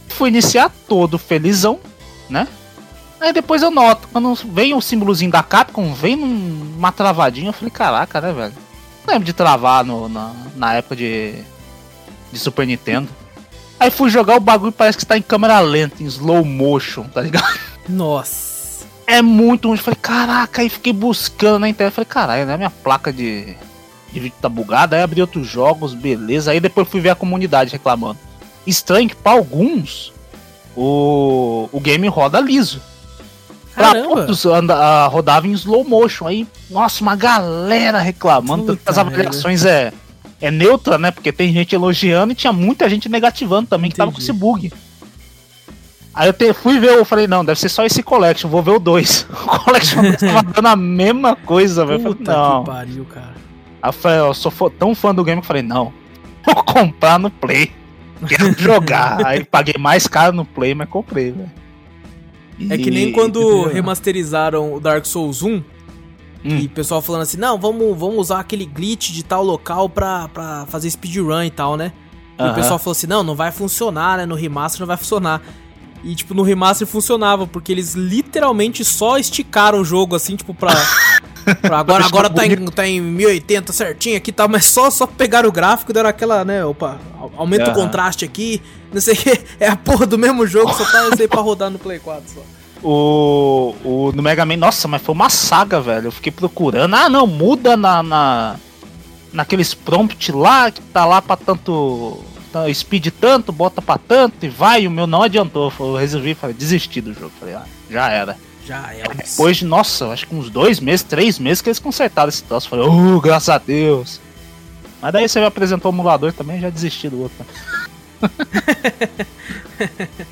Fui iniciar todo felizão, né? Aí depois eu noto, quando vem o símbolozinho da Capcom, vem numa travadinha, eu falei, caraca, né, velho? Não lembro de travar no, na, na época de, de Super Nintendo. Aí fui jogar o bagulho parece que está em câmera lenta, em slow motion, tá ligado?
Nossa.
É muito ruim. Falei, caraca, aí fiquei buscando na internet. Falei, caralho, né? Minha placa de, de vídeo tá bugada. Aí abri outros jogos, beleza. Aí depois fui ver a comunidade reclamando. Estranho que pra alguns o, o game roda liso. Pra outros anda, rodava em slow motion. Aí, nossa, uma galera reclamando. Puta as avaliações é, é neutra, né? Porque tem gente elogiando e tinha muita gente negativando também Entendi. que tava com esse bug. Aí eu te, fui ver, eu falei, não, deve ser só esse Collection, vou ver o 2. <laughs> O Collection <laughs> tava dando a mesma coisa, velho. Falei, não. que pariu, cara. Aí eu falei, eu sou tão fã do game que eu falei, não, vou comprar no Play. Quero <laughs> jogar. Aí paguei mais caro no Play, mas comprei, velho.
É que nem quando remasterizaram o Dark Souls 1, hum. e o pessoal falando assim, não, vamos, vamos usar aquele glitch de tal local pra, pra fazer speedrun e tal, né? E uh -huh. o pessoal falou assim, não, não vai funcionar, né? No remaster não vai funcionar. E, tipo, no remaster funcionava, porque eles literalmente só esticaram o jogo, assim, tipo, pra... <laughs> pra agora agora tá em, tá em 1080 certinho aqui, tá, mas só, só pegaram o gráfico e deram aquela, né, opa, aumenta uhum. o contraste aqui, não sei o que, é a porra do mesmo jogo, só tá esse aí pra rodar no Play 4 só.
O, o no Mega Man, nossa, mas foi uma saga, velho. Eu fiquei procurando. Ah, não, muda na, na naqueles prompt lá que tá lá pra tanto tá, speed tanto, bota pra tanto e vai. O meu não adiantou. Eu resolvi falei, desistir do jogo. Falei, ah, já era.
Já era.
Depois de, nossa, acho que uns dois meses, três meses que eles consertaram esse troço. Falei, oh, graças a Deus. Mas daí você me apresentou o emulador também, já desisti do outro. <laughs>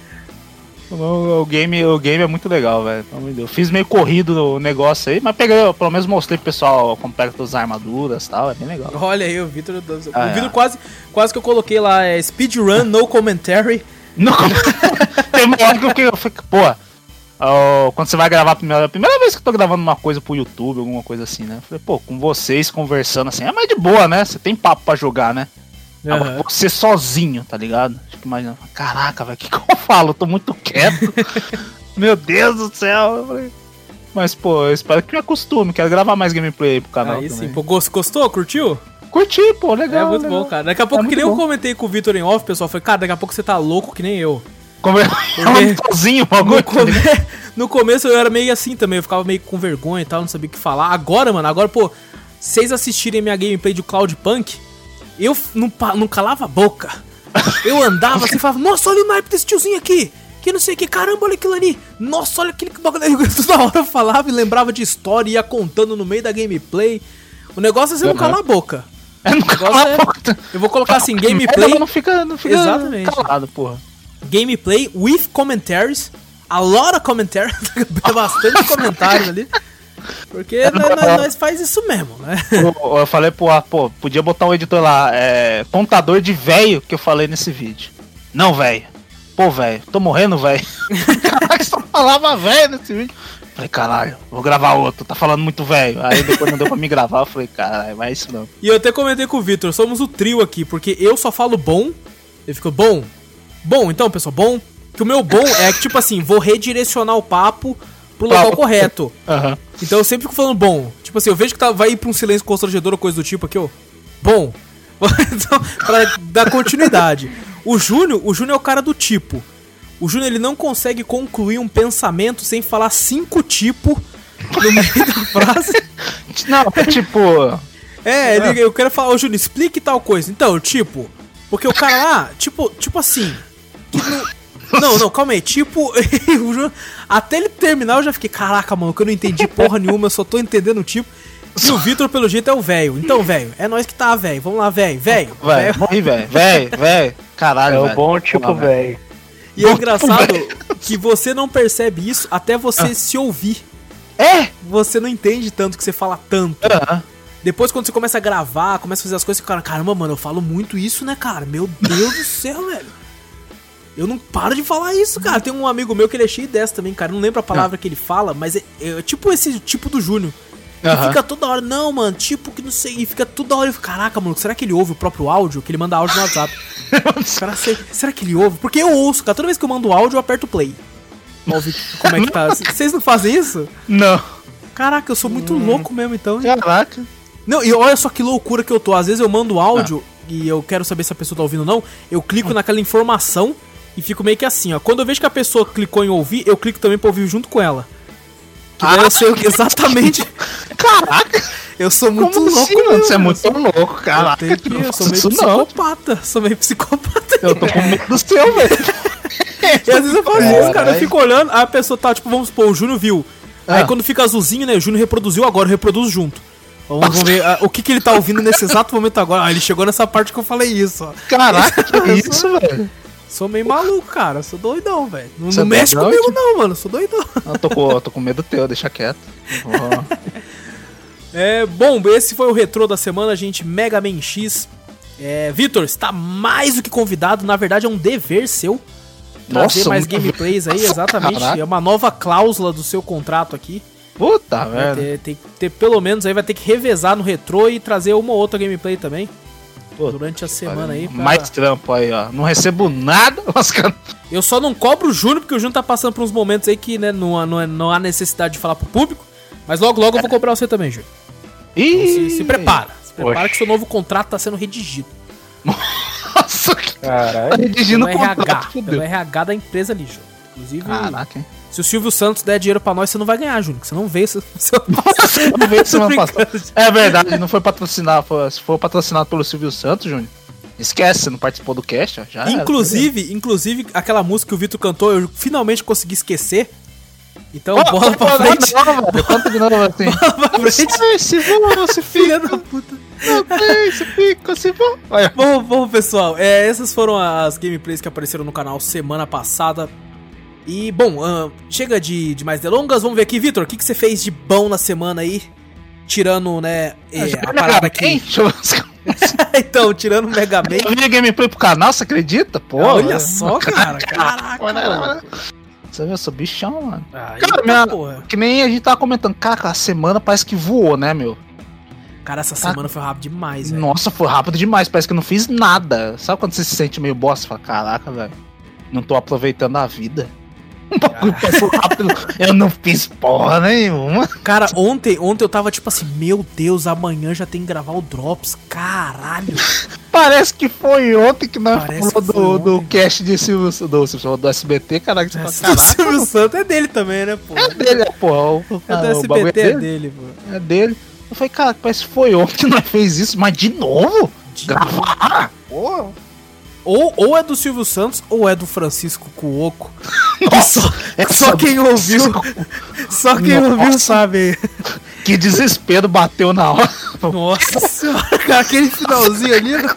O, o, game, o game é muito legal, velho. Eu fiz meio corrido o negócio aí, mas peguei, pelo menos mostrei pro pessoal como pega as armaduras e tal, é bem legal.
Olha aí, o Vitor. Ah, o Vitor é. quase, quase que eu coloquei lá, é speedrun, no commentary.
No <laughs> Tem uma hora que eu fiquei, eu fiquei pô, oh, quando você vai gravar a primeira, a primeira vez que eu tô gravando uma coisa pro YouTube, alguma coisa assim, né? Eu falei, pô, com vocês conversando assim, é mais de boa, né? Você tem papo pra jogar, né? Uhum. Você sozinho, tá ligado? Tipo, imagina, caraca, velho, o que, que eu <laughs> falo? Eu tô muito quieto. <laughs> Meu Deus do céu. Mas, pô, eu espero que me acostume. Quero gravar mais gameplay aí pro canal. Aí
também. sim, pô, gostou? Curtiu?
Curti, pô, legal.
É muito
legal.
bom, cara. Daqui a pouco, é que nem bom. eu comentei com o Vitor em off, pessoal, foi, cara, daqui a pouco você tá louco que nem eu.
Como sozinho,
no, come... <laughs> no começo eu era meio assim também, eu ficava meio com vergonha e tal, não sabia o que falar. Agora, mano, agora, pô, vocês assistirem minha gameplay de Cloud Punk, eu não, não calava a boca. Eu andava assim e falava, nossa, olha o naipe desse tiozinho aqui. Que não sei o que, caramba, olha aquilo ali. Nossa, olha aquele bagulho. <laughs> Toda hora eu falava e lembrava de história, ia contando no meio da gameplay. O negócio é você uhum. não calar a boca.
É, não calar
é... a boca. Eu vou colocar assim, gameplay.
Não fica, não fica
Exatamente.
calado, porra.
Gameplay with commentaries. A lot of commentaries. <laughs> bastante comentários ali. Porque é, nós, nós, <laughs> nós, faz isso mesmo, né?
Eu, eu falei, pô, pô, podia botar um editor lá, é, contador de velho que eu falei nesse vídeo. Não, velho. Pô, velho, tô morrendo, velho. <laughs> Caraca, só falava velho nesse vídeo. Falei, caralho, vou gravar outro, tá falando muito velho. Aí depois não deu pra me gravar, eu falei, caralho, vai isso não.
E eu até comentei com o Victor, somos o trio aqui, porque eu só falo bom, ele ficou bom. Bom, então, pessoal, bom. Que o meu bom é que, tipo assim, vou redirecionar o papo pro local correto. <laughs>
Aham.
Então eu sempre fico falando bom. Tipo assim, eu vejo que tá, vai ir pra um silêncio constrangedor ou coisa do tipo aqui, ó. Bom. <laughs> então, pra dar continuidade. O Júnior, o Júnior é o cara do tipo. O Júnior ele não consegue concluir um pensamento sem falar cinco tipos no meio da <laughs> frase.
Não, é tipo.
É, ele, eu quero falar, ô Júnior, explique tal coisa. Então, tipo, porque o cara lá, tipo, tipo assim. não, não, não, calma aí. Tipo, o Júnior- até ele terminar eu já fiquei, caraca, mano, que eu não entendi porra nenhuma, eu só tô entendendo o tipo. E o Vitor, pelo jeito, é o velho. Então, velho, é nós que tá, velho. Vamos lá, velho. Velho. Velho.
morri, velho. Velho, velho. Caralho,
É o bom tipo, velho.
E é engraçado que você não percebe isso até você se ouvir.
É!
Você não entende tanto que você fala tanto.
Aham.
Depois, quando você começa a gravar, começa a fazer as coisas, você fica, caramba, mano, eu falo muito isso, né, cara? Meu Deus do céu, velho. Eu não paro de falar isso, cara. Tem um amigo meu que ele é cheio dessa também, cara. Não lembro a palavra que ele fala, mas é, é tipo esse tipo do Júnior. Que
Aham.
fica toda hora, não, mano, tipo que não sei. E fica toda hora, eu fico, caraca, mano, será que ele ouve o próprio áudio? Que ele manda áudio no WhatsApp. <laughs> será, se- será que ele ouve? Porque eu ouço, cara. Toda vez que eu mando áudio, eu aperto play. Pra ouvir como é que tá. <laughs> Vocês não fazem isso?
Não.
Caraca, eu sou muito louco mesmo, então.
Caraca.
Não, e olha só que loucura que eu tô. Às vezes eu mando áudio e eu quero saber se a pessoa tá ouvindo ou não. Eu clico naquela informação e fico meio que assim, ó. Quando eu vejo que a pessoa clicou em ouvir, eu clico também pra ouvir junto com ela. Que daí eu sei exatamente. <laughs>
Caraca.
Eu sou muito
Como
louco,
assim, mano? Você é
eu
muito
sou-
louco, caraca.
Eu, que- eu sou meio
isso não.
psicopata. Sou meio psicopata.
Eu tô com medo do seu, velho. <laughs>
E às vezes eu faço isso, cara. Eu fico olhando, aí a pessoa tá, tipo, vamos supor, o Júnior viu. Aí
Ah.
quando fica azulzinho, né? O Júnior reproduziu agora, eu reproduzo junto. Vamos, vamos ver ah, o que, que ele tá ouvindo nesse exato momento agora. Ah, ele chegou nessa parte que eu falei isso, ó.
Caraca, <laughs> que isso, velho?
Sou meio maluco, cara. Sou doidão, velho. Não,
Você
não
é
mexe
doidão,
comigo,
tipo?
não, mano. Sou doidão.
Eu tô com, eu tô com medo teu, deixa quieto. Ó. <laughs>
É, bom, esse foi o retrô da semana, gente. Mega Man X. É, Vitor, está mais do que convidado. Na verdade, é um dever seu trazer
Nossa,
mais gameplays aí, exatamente.
Caraca.
É uma nova cláusula do seu contrato aqui.
Puta, velho.
tem que ter, pelo menos aí vai ter que revezar no retrô e trazer uma ou outra gameplay também.
Puta
durante a semana aí. pra-
Mais trampo aí, ó. Não recebo nada, <laughs> mas.
Eu só não cobro o Júnior, porque o Júnior tá passando por uns momentos aí que né, não, há- não, é- não há necessidade de falar pro público. Mas logo, logo eu vou cobrar você também, Júnior. Então
Ih,
se, se prepara. Se prepara
Oxe.
que seu novo contrato tá sendo redigido.
Nossa, que tá
Caralho.
redigindo o
RH,
contrato,
pelo
fudeu.
RH da empresa ali, Júnior. Inclusive,
Caraca, hein?
Se o Silvio Santos der dinheiro pra nós, você não vai ganhar, Júnior. Você não vê seu... seu...
Não veio semana passada. É verdade, não foi patrocinado. foi- se for patrocinado pelo Silvio Santos, Júnior, esquece, você não participou do cast, ó. Já era,
Inclusive, inclusive, aquela música que o Vitor cantou, eu finalmente consegui esquecer. Então,
Ó,
bola pra
não,
frente.
Não, velho, conta de novo <laughs> assim.
Bola pra frente.
Se voa, se
Filha
fica.
da puta.
Não sei, se fica, se voa.
Bom, bom, pessoal, é, essas foram as gameplays que apareceram no canal semana passada. E, bom, ahn, chega de, de mais delongas, vamos ver aqui, Vitor, o que, que você fez de bom na semana aí? Tirando, né, é, a parada aqui. <laughs> Então, tirando o Mega Man.
Eu vi a gameplay pro canal, você acredita? Pô,
Olha só, cara, caraca. mano.
Você viu, eu sou bichão, mano.
Aí,
Cara,
tá,
minha-
porra.
Que nem a gente tava comentando, cara, a semana parece que voou, né, meu?
Cara, essa semana foi rápido demais, velho.
Nossa, foi rápido demais, parece que eu não fiz nada. Sabe quando você se sente meio bosta? Você fala, caraca, velho, não tô aproveitando a vida. <laughs> Bagulho passou rápido, eu não fiz porra nenhuma.
Cara, ontem, ontem eu tava tipo assim, meu Deus, amanhã já tem que gravar o Drops, caralho.
Parece que foi ontem que nós
Parece
do, do
ontem.
cast de Silvio, do, Silvio- do SBT, caraca, você fala, <laughs>
o Silvio Santos é dele também, né, pô?
é dele, é, porra, o,
É do
bagulho
SBT,
é
é
dele.
dele, pô.
É dele. Eu falei, cara, parece que foi ontem que nós fez isso, mas de novo?
De
Gravar? Porra.
Ou, ou é do Silvio Santos ou é do Francisco Cuoco. <laughs>
Nossa,
Só, só quem ouviu, só quem
Nossa.
ouviu sabe.
Que desespero bateu na hora.
Nossa <laughs> senhora, aquele finalzinho ali. né?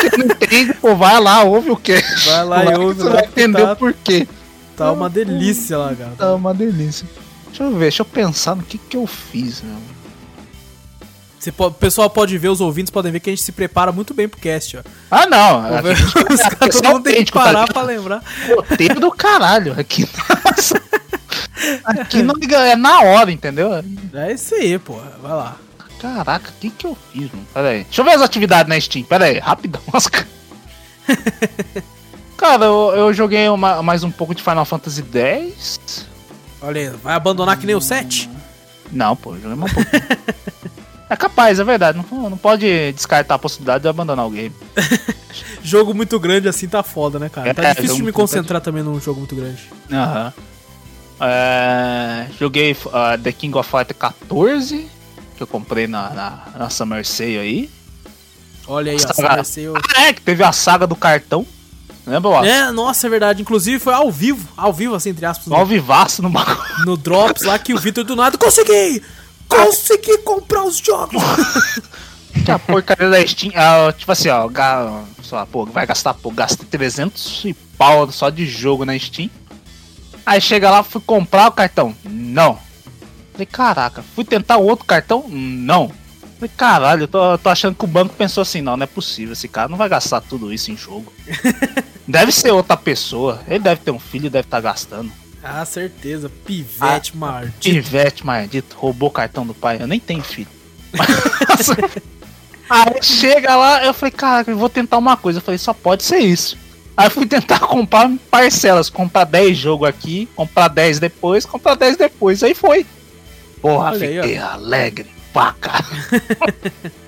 Quem não entende, pô, vai lá, ouve o que.
Vai lá e ouve
Você
lá
vai entender
tá-
o porquê.
Tá uma delícia lá, cara.
Tá uma delícia. Deixa eu ver, deixa eu pensar no que que eu fiz, meu.
Pode- o pessoal pode ver, os ouvintes podem ver que a gente se prepara muito bem pro cast, ó.
Ah, não. <laughs>
Os
Aqui,
caras, todo mundo tem que
tá
parar
ligado?
pra lembrar.
roteiro do caralho aqui. <laughs> Nossa. Aqui não é na hora, entendeu?
É isso aí, pô. Vai lá.
Caraca, o que que eu fiz, mano? Pera aí. Deixa eu ver as atividades na Steam. Pera aí, rapidão. <laughs> Cara, eu, eu joguei uma, mais um pouco de Final Fantasy X.
Olha aí, vai abandonar que nem o 7?
Não, pô, joguei mais um pouco. É capaz, é verdade. Não, não pode descartar a possibilidade de abandonar o game. <laughs>
jogo muito grande assim tá foda, né, cara? Tá é, difícil de me concentrar grande. também num jogo muito grande.
Aham. É, joguei uh, The King of Fighters 14, que eu comprei na, na, na Summer Sale aí.
Olha aí, a Summer Sale.
Ah, é, que teve a saga do cartão. Lembra, Watson?
É, nossa, é verdade. Inclusive foi ao vivo, ao vivo, assim, entre aspas.
Ao vivaço no bagulho.
No Drops lá que o Vitor do nada consegui! Consegui comprar os jogos!
que <laughs> a porcaria da Steam, ah, tipo assim, ó, só, pô, vai gastar, pô, gastei 300 e pau só de jogo na Steam. Aí chega lá, fui comprar o cartão. Não. Falei, caraca, fui tentar o outro cartão? Não. Falei, caralho, eu tô, tô achando que o banco pensou assim, não, não é possível, esse cara não vai gastar tudo isso em jogo. <laughs> deve ser outra pessoa. Ele deve ter um filho e deve estar tá gastando.
Ah, certeza. Pivete ah, maldito.
Pivete maldito. Roubou o cartão do pai. Eu nem tenho filho. <laughs> Aí chega lá, eu falei, cara, eu vou tentar uma coisa. Eu falei, só pode ser isso. Aí fui tentar <laughs> comprar parcelas, comprar 10 jogos aqui, comprar 10 depois, comprar 10 depois. Aí foi. Porra, Olha fiquei aí, alegre, paca. <laughs>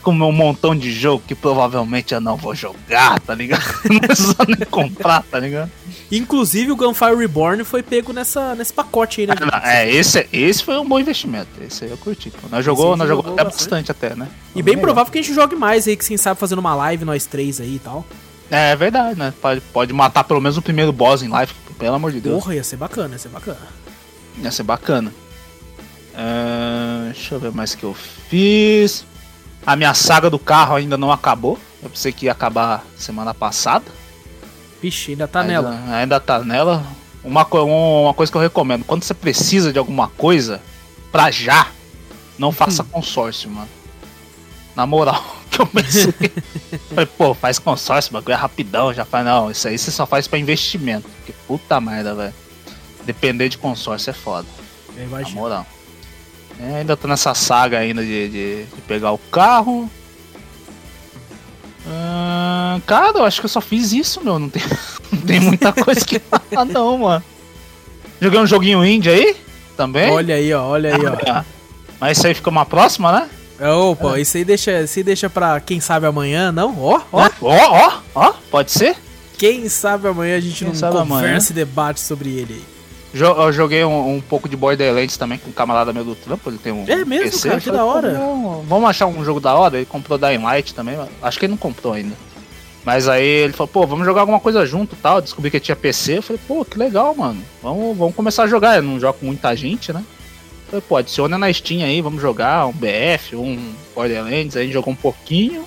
com meu montão de jogo que provavelmente eu não vou jogar, tá ligado? <laughs> Não precisa nem comprar, tá ligado?
Inclusive o Gunfire Reborn foi pego nessa, nesse pacote aí, né?
Ah, é, esse, esse foi um bom investimento. Esse aí eu curti. Pô. Nós jogou, nós jogou, jogou até bastante. até, né?
E bem provável que a gente jogue mais aí, que quem sabe fazendo uma live, nós três aí e tal.
É, é verdade, né? Pode, pode matar pelo menos o primeiro boss em live, pelo amor de Deus.
Porra, ia ser bacana, ia ser bacana.
Ia ser bacana. Uh, deixa eu ver mais que eu fiz. A minha saga do carro ainda não acabou. Eu pensei que ia acabar semana passada.
Vixe, ainda tá
ainda,
nela.
Ainda tá nela. Uma, uma coisa que eu recomendo: quando você precisa de alguma coisa, pra já, não faça hum. consórcio, mano. Na moral, <laughs> que eu pensei. <laughs> falei, pô, faz consórcio, bagulho é rapidão. Já faz, não, isso aí você só faz pra investimento. Porque puta merda, velho. Depender de consórcio é foda. Na moral. É, ainda tô nessa saga ainda de, de, de pegar o carro. Cara, eu acho que eu só fiz isso, meu. Não tem, <laughs> não tem muita coisa que falar, não, mano. Joguei um joguinho indie aí também.
Olha aí, ó, olha aí, ó.
Mas isso aí fica uma próxima, né?
Opa, é. isso aí deixa, aí deixa pra quem sabe amanhã, não? Ó,
ó. Ó, ó, ó, pode ser?
Quem sabe amanhã a gente quem não conversa amanhã. e debate sobre ele aí.
Eu joguei um, um, pouco de Borderlands também com um camarada meu do trampo, ele tem um
É mesmo, PC, cara, que falei, da hora.
Vamos achar um jogo da hora, ele comprou Dying Light também, acho que ele não comprou ainda. Mas aí ele falou, pô, vamos jogar alguma coisa junto tal. Descobri que tinha PC, eu falei, pô, que legal, mano. Vamos, vamos começar a jogar. Eu não jogo com muita gente, né? Falei, pô, adiciona na Steam aí, vamos jogar um BF, um Borderlands, aí a gente jogou um pouquinho.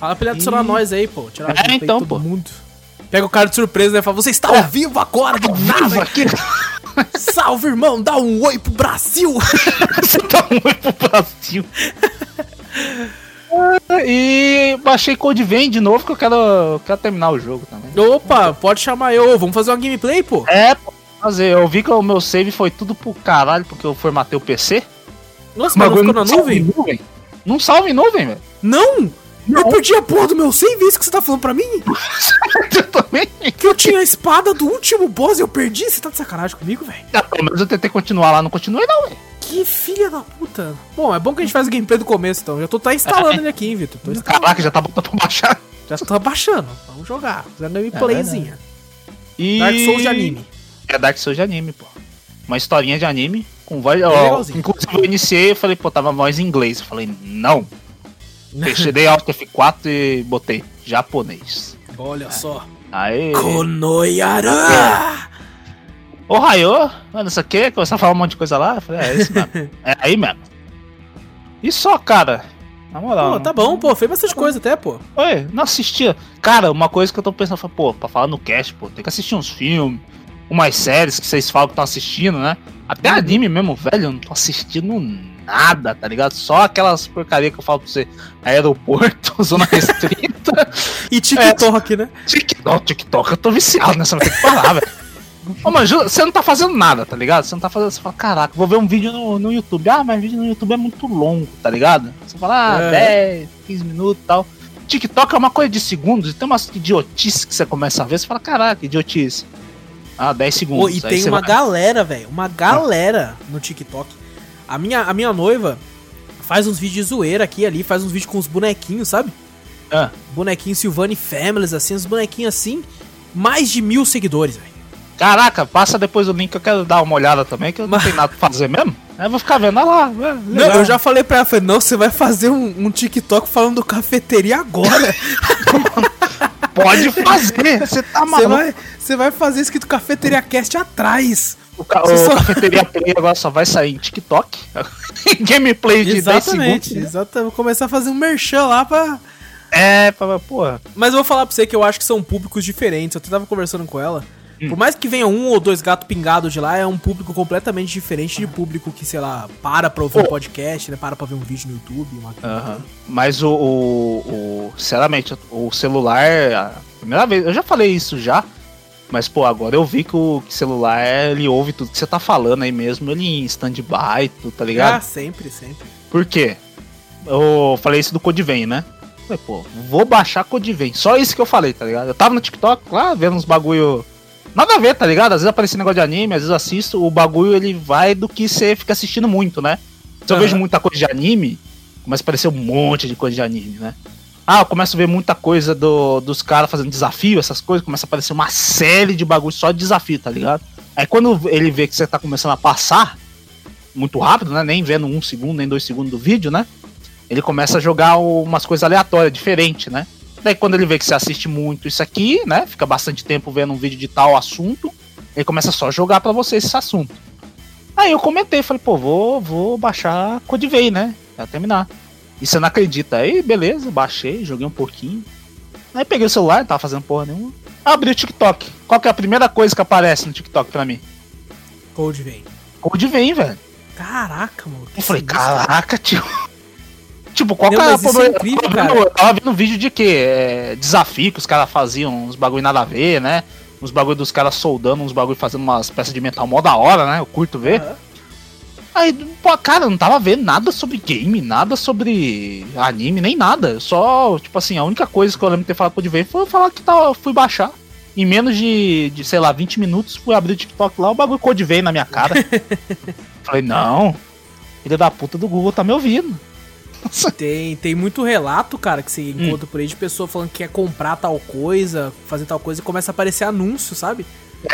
Fala pra ele adicionar e... nós aí, pô.
Tirar é, então, pô. mundo.
Pega o cara de surpresa e fala: Você está ao é. vivo agora do nada aqui. <laughs> Salve, irmão, dá um oi pro Brasil!
Você <laughs> dá um oi pro Brasil! e baixei Code Vein de novo que eu quero, quero terminar o jogo também.
Opa, pode chamar eu. Vamos fazer uma gameplay, pô?
É, fazer. Eu vi que o meu save foi tudo pro caralho porque eu formatei o PC.
Nossa, mas não ficou na nuvem?
nuvem? Não salve em nuvem, velho.
Não! Eu perdi a porra do meu save, isso que você tá falando pra mim? <laughs> eu também. Que eu tinha a espada do último boss e eu perdi? Você tá de sacanagem comigo, velho?
Ah, pelo menos eu tentei continuar lá, não continuei não, velho.
Que filha da puta. Bom, é bom que a gente faz o gameplay do começo, então. Já tô tá instalando <laughs> é. ele aqui, hein, Vitor.
Caraca, já tá botando pra baixar.
Já tô baixando. Vamos jogar. Fazendo gameplayzinha. É e... Dark Souls de anime.
É Dark Souls de anime, pô. Uma historinha de anime com voz. É inclusive eu iniciei e falei, pô, tava voz em inglês. Eu falei, não. <laughs> Fechei Alt F4 e botei japonês.
Olha é. só.
Aí.
Konoyara!
Ô Raio, mano, isso aqui, começar a falar um monte de coisa lá. Eu falei, é isso mesmo. <laughs> é aí mesmo. E só, cara. Na moral.
Pô, tá bom, pô, fez bastante coisa até, pô.
Oi, não assistia. Cara, uma coisa que eu tô pensando, pô, pra falar no cast, pô, tem que assistir uns filmes, umas séries que vocês falam que estão assistindo, né? Até uhum. anime mesmo, velho, eu não tô assistindo nada, tá ligado? Só aquelas porcaria que eu falo pra você. Aeroporto, <laughs> zona restrita.
e TikTok, é, né?
TikTok, TikTok, eu tô viciado nessa, vai ter que parar, velho. Ô, mas você não tá fazendo nada, tá ligado? Você não tá fazendo. Você fala, caraca, vou ver um vídeo no, no YouTube. Ah, mas vídeo no YouTube é muito longo, tá ligado? Você fala, ah, é. 10, 15 minutos e tal. TikTok é uma coisa de segundos, e tem umas idiotices que você começa a ver, você fala, caraca, idiotice. Ah, 10 segundos. Oh,
e tem uma vai... galera, velho, uma galera ah. no TikTok. A minha, a minha noiva faz uns vídeos de zoeira aqui ali, faz uns vídeos com os bonequinhos, sabe? Ah. Bonequinho Silvani Families, assim, os bonequinhos assim, mais de mil seguidores, velho.
Caraca, passa depois o link que eu quero dar uma olhada também, que eu não tenho nada pra fazer mesmo. Eu vou ficar vendo, olha lá.
Não, eu já falei pra ela, falei, não, você vai fazer um, um TikTok falando do cafeteria agora. <laughs>
Pode fazer, você tá maluco. Você
vai, você vai fazer escrito Cafeteria Cast atrás.
O, ca o só... Cafeteria Play agora só vai sair em TikTok. <laughs> Gameplay de
exatamente, 10 segundos. Exatamente, vou começar a fazer um merchan lá pra...
É, pra, porra.
Mas eu vou falar pra você que eu acho que são públicos diferentes. Eu tava conversando com ela. Hum. Por mais que venha um ou dois gatos pingados de lá, é um público completamente diferente de público que, sei lá, para pra ouvir oh. um podcast, né? Para pra ver um vídeo no YouTube. Uma...
Uhum. Mas o, o, o, Sinceramente, o celular. A primeira vez. Eu já falei isso já. Mas, pô, agora eu vi que o celular, ele ouve tudo que você tá falando aí mesmo, ele em stand-by, tá ligado? Ah,
sempre, sempre.
Por quê? Eu falei isso do Codivem, né? Falei, pô, vou baixar Codivem. Só isso que eu falei, tá ligado? Eu tava no TikTok lá, vendo uns bagulho Nada a ver, tá ligado? Às vezes aparece negócio de anime, às vezes assisto, o bagulho ele vai do que você fica assistindo muito, né? Se eu uhum. vejo muita coisa de anime, começa a aparecer um monte de coisa de anime, né? Ah, eu começo a ver muita coisa do, dos caras fazendo desafio, essas coisas, começa a aparecer uma série de bagulho só de desafio, tá ligado? Aí quando ele vê que você tá começando a passar, muito rápido, né? Nem vendo um segundo, nem dois segundos do vídeo, né? Ele começa a jogar umas coisas aleatórias, diferentes, né? Daí quando ele vê que você assiste muito isso aqui, né? Fica bastante tempo vendo um vídeo de tal assunto, ele começa só a jogar para você esse assunto. Aí eu comentei, falei, pô, vou, vou baixar Codivei, né? Pra terminar. E você não acredita. Aí, beleza, baixei, joguei um pouquinho. Aí peguei o celular, não tava fazendo porra nenhuma. Abri o TikTok. Qual que é a primeira coisa que aparece no TikTok pra mim?
Codivei.
Codivei, velho.
Caraca, mano.
Eu falei, caraca, tio. Tipo, qual que é,
é incrível, cara.
Eu tava vendo um vídeo de que é, desafio que os caras faziam, uns bagulho nada a ver, né? Uns bagulho dos caras soldando, uns bagulho fazendo umas peças de metal mó da hora, né? Eu curto ver. Uhum. Aí, pô, cara, eu não tava vendo nada sobre game, nada sobre anime, nem nada. Só, tipo assim, a única coisa que eu lembro de ter falado pro ver foi falar que tá, fui baixar. Em menos de, de, sei lá, 20 minutos, fui abrir o TikTok lá, o bagulho code veio na minha cara. <laughs> Falei, não, filho da puta do Google tá me ouvindo.
Tem, tem muito relato, cara, que você hum. encontra por aí de pessoa falando que quer comprar tal coisa, fazer tal coisa e começa a aparecer anúncio, sabe?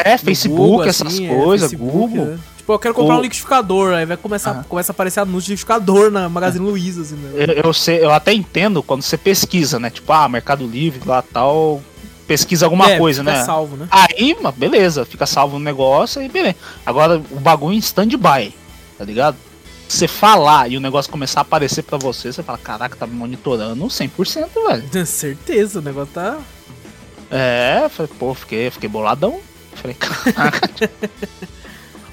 É, no Facebook, Google, essas assim, coisas, é, Google. Né?
Tipo, eu quero comprar um liquidificador, aí vai começar, começa a aparecer anúncio de liquidificador na Magazine Luiza, assim, né?
eu, eu, sei, eu até entendo quando você pesquisa, né? Tipo, ah, Mercado Livre, lá tal, pesquisa alguma é, coisa,
fica
né?
salvo, né?
Aí, beleza, fica salvo no negócio e beleza. Agora, o bagulho em stand-by, tá ligado? Você falar e o negócio começar a aparecer para você, você fala, caraca, tá me monitorando 100%, velho. <laughs>
Certeza, o negócio tá.
É, falei, pô, fiquei, fiquei boladão. Falei, caraca. <laughs>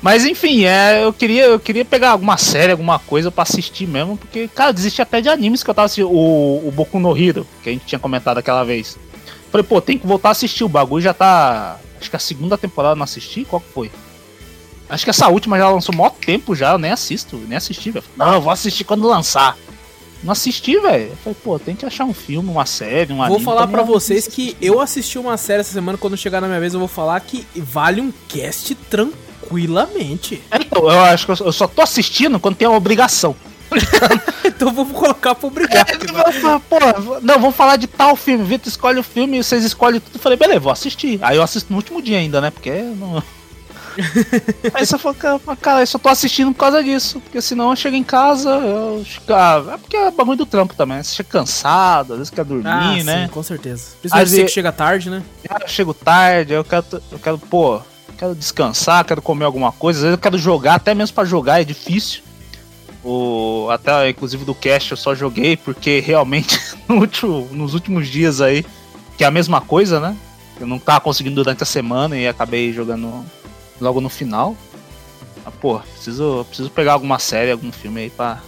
Mas enfim, é, eu queria, eu queria pegar alguma série, alguma coisa para assistir mesmo, porque, cara, desisti até de animes que eu tava assistindo. O, o Boku no Hero, que a gente tinha comentado aquela vez. Falei, pô, tem que voltar a assistir. O bagulho já tá. Acho que a segunda temporada eu não assisti. Qual que foi? Acho que essa última já lançou mó tempo já, eu nem assisto, nem assisti, velho. Não, eu vou assistir quando lançar. Não assisti, velho. Falei, pô, tem que achar um filme, uma série, um
Vou falar para vocês que eu assisti uma série essa semana, quando chegar na minha vez eu vou falar que vale um cast tranquilamente.
É, então, eu acho que eu só tô assistindo quando tem uma obrigação. <laughs>
então vamos colocar pra obrigar. É,
pô, não, vamos falar de tal filme. Vitor escolhe o filme, vocês escolhem tudo. Eu falei, beleza, vou assistir. Aí eu assisto no último dia ainda, né? Porque não. Aí você fala, cara, eu só tô assistindo por causa disso. Porque senão eu chego em casa, eu chego, é porque é bagulho do trampo também. Você chega cansado, às vezes quer dormir, ah, né? Sim,
com certeza. Principalmente você que chega tarde, né?
Eu chego tarde, eu quero, eu quero, pô, quero descansar, quero comer alguma coisa. Às vezes eu quero jogar, até mesmo para jogar é difícil. O, até inclusive do cast eu só joguei porque realmente <laughs> no último, nos últimos dias aí, que é a mesma coisa, né? Eu não tava conseguindo durante a semana e acabei jogando logo no final. Ah, pô, preciso, preciso pegar alguma série, algum filme aí pra,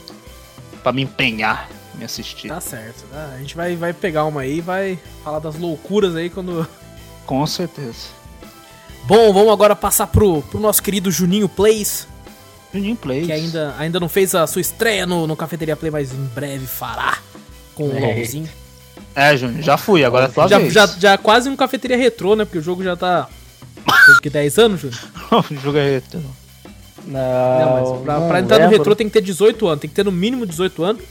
pra me empenhar, me assistir.
Tá certo, né? A gente vai, vai pegar uma aí e vai falar das loucuras aí quando. <laughs>
Com certeza.
Bom, vamos agora passar pro, pro nosso querido Juninho Plays.
Juninho Plays.
Que ainda, ainda não fez a sua estreia no, no Cafeteria Play, mas em breve fará. Com o
É.
LOLzinho.
É, Júnior, já fui, agora é a tua
Já,
vez.
já, já quase um Cafeteria Retrô, né? Porque o jogo já tá. Tem que 10 anos, Júnior?
Jogo é reto.
Não,
Não, mas pra,
não
pra entrar no
lembro.
retrô tem que ter 18 anos. Tem que ter no mínimo 18 anos.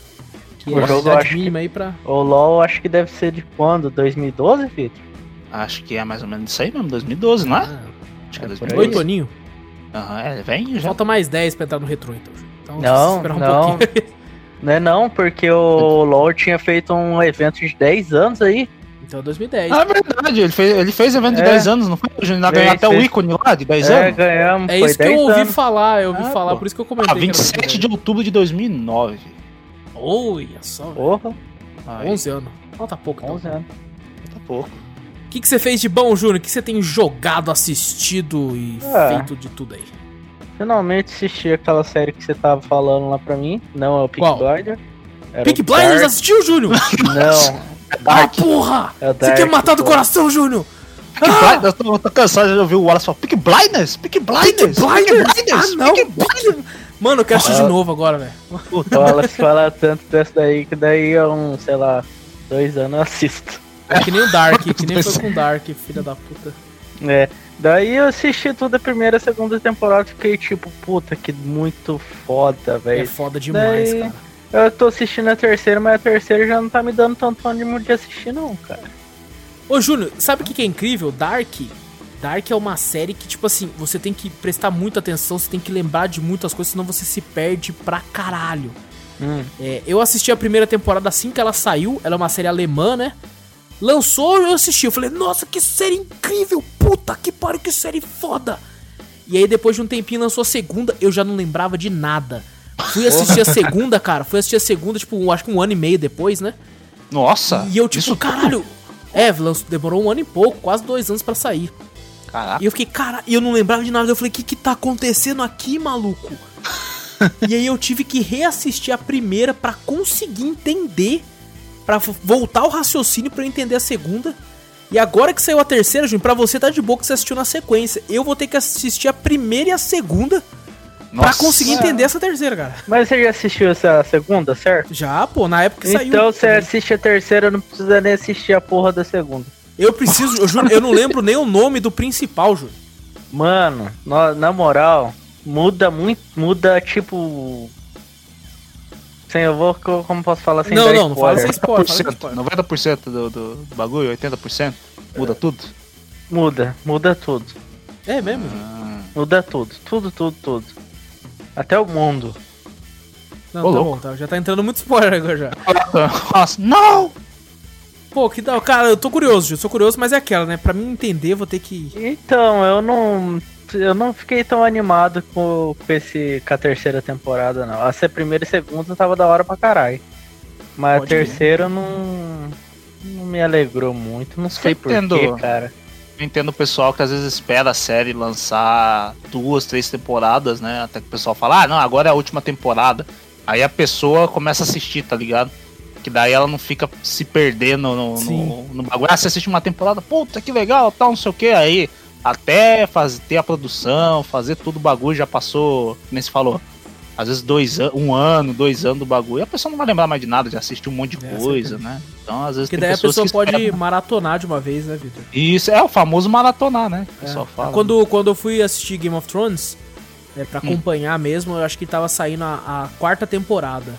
Que
O
é a
jogo eu
idade
acho que-
mínima aí pra.
O LoL acho que deve ser de quando? 2012, Vitor?
Acho que é mais ou menos isso aí mesmo, 2012, não é?
Ah,
Acho que é
é por
2012.
aí.
8 aninho.
Aham, é, vem já.
Falta mais 10 pra entrar no retrô, então. Então,
Não,
esperar um
não.
pouquinho.
Não é não, porque o <laughs> LoL tinha feito um evento de 10 anos aí.
Então é 2010.
Ah, é verdade, ele fez, ele fez evento de
É.
10 anos, não foi? Ganhou até o ícone lá de 10
é,
anos?
ganhamos.
É
foi
isso que eu
10
ouvi
anos.
falar, eu ouvi
Ah,
falar,
pô.
por isso que eu comentei.
Ah,
que era
27 de
2010.
outubro de 2009.
Olha só.
Porra,
Aí,
11 anos. Falta pouco, então.
11 anos.
Tá pouco.
O que, que você fez de bom, Júnior? O que você tem jogado, assistido e
Ah.
feito de tudo aí?
Finalmente assisti aquela série que você tava falando lá pra mim. Não é o Peak
Qual?
Blinder.
Peak
o
Blinders
Dark.
assistiu, Júnior?
Não, <laughs>
ah, porra!
é o
Você quer matar do coração, Júnior?
Blinders, eu tô, eu tô cansado de ouvir o Wallace falar Peak Blinders, Peak Blinders,
Blinders? Ah, não!
Peaky
Peaky- Mano, eu quero assistir de novo agora, velho.
Fala, fala tanto dessa daí que daí é um, sei lá, dois anos eu assisto.
É que nem o Dark, <laughs> que nem foi com o Dark, filha da puta.
É. Daí eu assisti toda a primeira e segunda temporada e fiquei tipo, puta, que muito foda,
É
velho.
foda demais,
Daí-
cara.
Eu tô assistindo a terceira, mas a terceira já não tá me dando tanto ânimo de assistir, não, cara.
Ô, Júnior, sabe o que, que é incrível? Dark. Dark é uma série que, tipo assim, você tem que prestar muita atenção, você tem que lembrar de muitas coisas, senão você se perde pra caralho.
Hum.
É, eu assisti a primeira temporada assim que ela saiu, ela é uma série alemã, né? Lançou, eu assisti, eu falei, nossa, que série incrível, puta que pariu, que série foda. E aí depois de um tempinho lançou a segunda, eu já não lembrava de nada. Fui assistir a segunda, cara, fui assistir a segunda, tipo, acho que um ano e meio depois, né?
Nossa,
E eu, tipo,
isso
caralho. É, demorou um ano e pouco, quase dois anos pra sair.
Caraca,
E eu fiquei, cara, e eu não lembrava de nada. Eu falei, o que que tá acontecendo aqui, maluco? <laughs> e aí eu tive que reassistir a primeira pra conseguir entender, pra vo- voltar o raciocínio pra eu entender a segunda. E agora que saiu a terceira, Júnior, pra você tá de boa que você assistiu na sequência. Eu vou ter que assistir a primeira e a segunda pra
Nossa.
conseguir entender essa terceira, cara.
Mas você já assistiu essa segunda, certo?
Já, pô, na época que saiu.
Então você assiste a terceira, não precisa nem assistir a porra da segunda.
Eu preciso, eu juro, eu não lembro nem o nome do principal, Júnior.
Mano, na, na moral, muda muito, muda tipo. Sim, eu vou, co- como posso falar sem
Não,
dar
não, não fala
spoiler?
sem spoiler. fala sem
90%,
spoiler.
90% do, do, do bagulho, 80%, muda tudo.
Muda, muda tudo.
É mesmo?
Ah,
Muda tudo, tudo, tudo, tudo. Até o mundo.
Não,
Ô,
tá
louco.
bom, tá, já tá entrando muito spoiler agora já.
Nossa, não!
Pô, que da. Cara, eu tô curioso, eu sou curioso, mas é aquela, né? Pra mim entender, eu vou ter que.
Então, eu não. Eu não fiquei tão animado com, com, esse, com a terceira temporada, não. Essa primeira e segunda tava da hora pra caralho. Mas
Pode
a terceira não. Não me alegrou muito. Não sei porquê, cara.
Eu entendo o pessoal que às vezes espera a série lançar duas, três temporadas, né? Até que o pessoal fala, ah, não, agora é a última temporada. Aí a pessoa começa a assistir, tá ligado? Que daí ela não fica se perdendo no, no, no bagulho. Ah, você assiste uma temporada, puta que legal, tal, não sei o que. Aí até fazer, ter a produção, fazer tudo o bagulho, já passou, como se falou. Às vezes dois an um ano, dois anos do bagulho. E a pessoa não vai lembrar mais de nada, já assistiu um monte de
É,
coisa, né? Então, às vezes
Porque daí a pessoa pode
esperam.
maratonar de uma vez, né, Vitor?
Isso, é o famoso maratonar, né? O pessoal
É.
fala.
Quando, quando eu fui assistir Game of Thrones, é, pra
Hum.
acompanhar mesmo, eu acho que tava saindo a, a quarta temporada.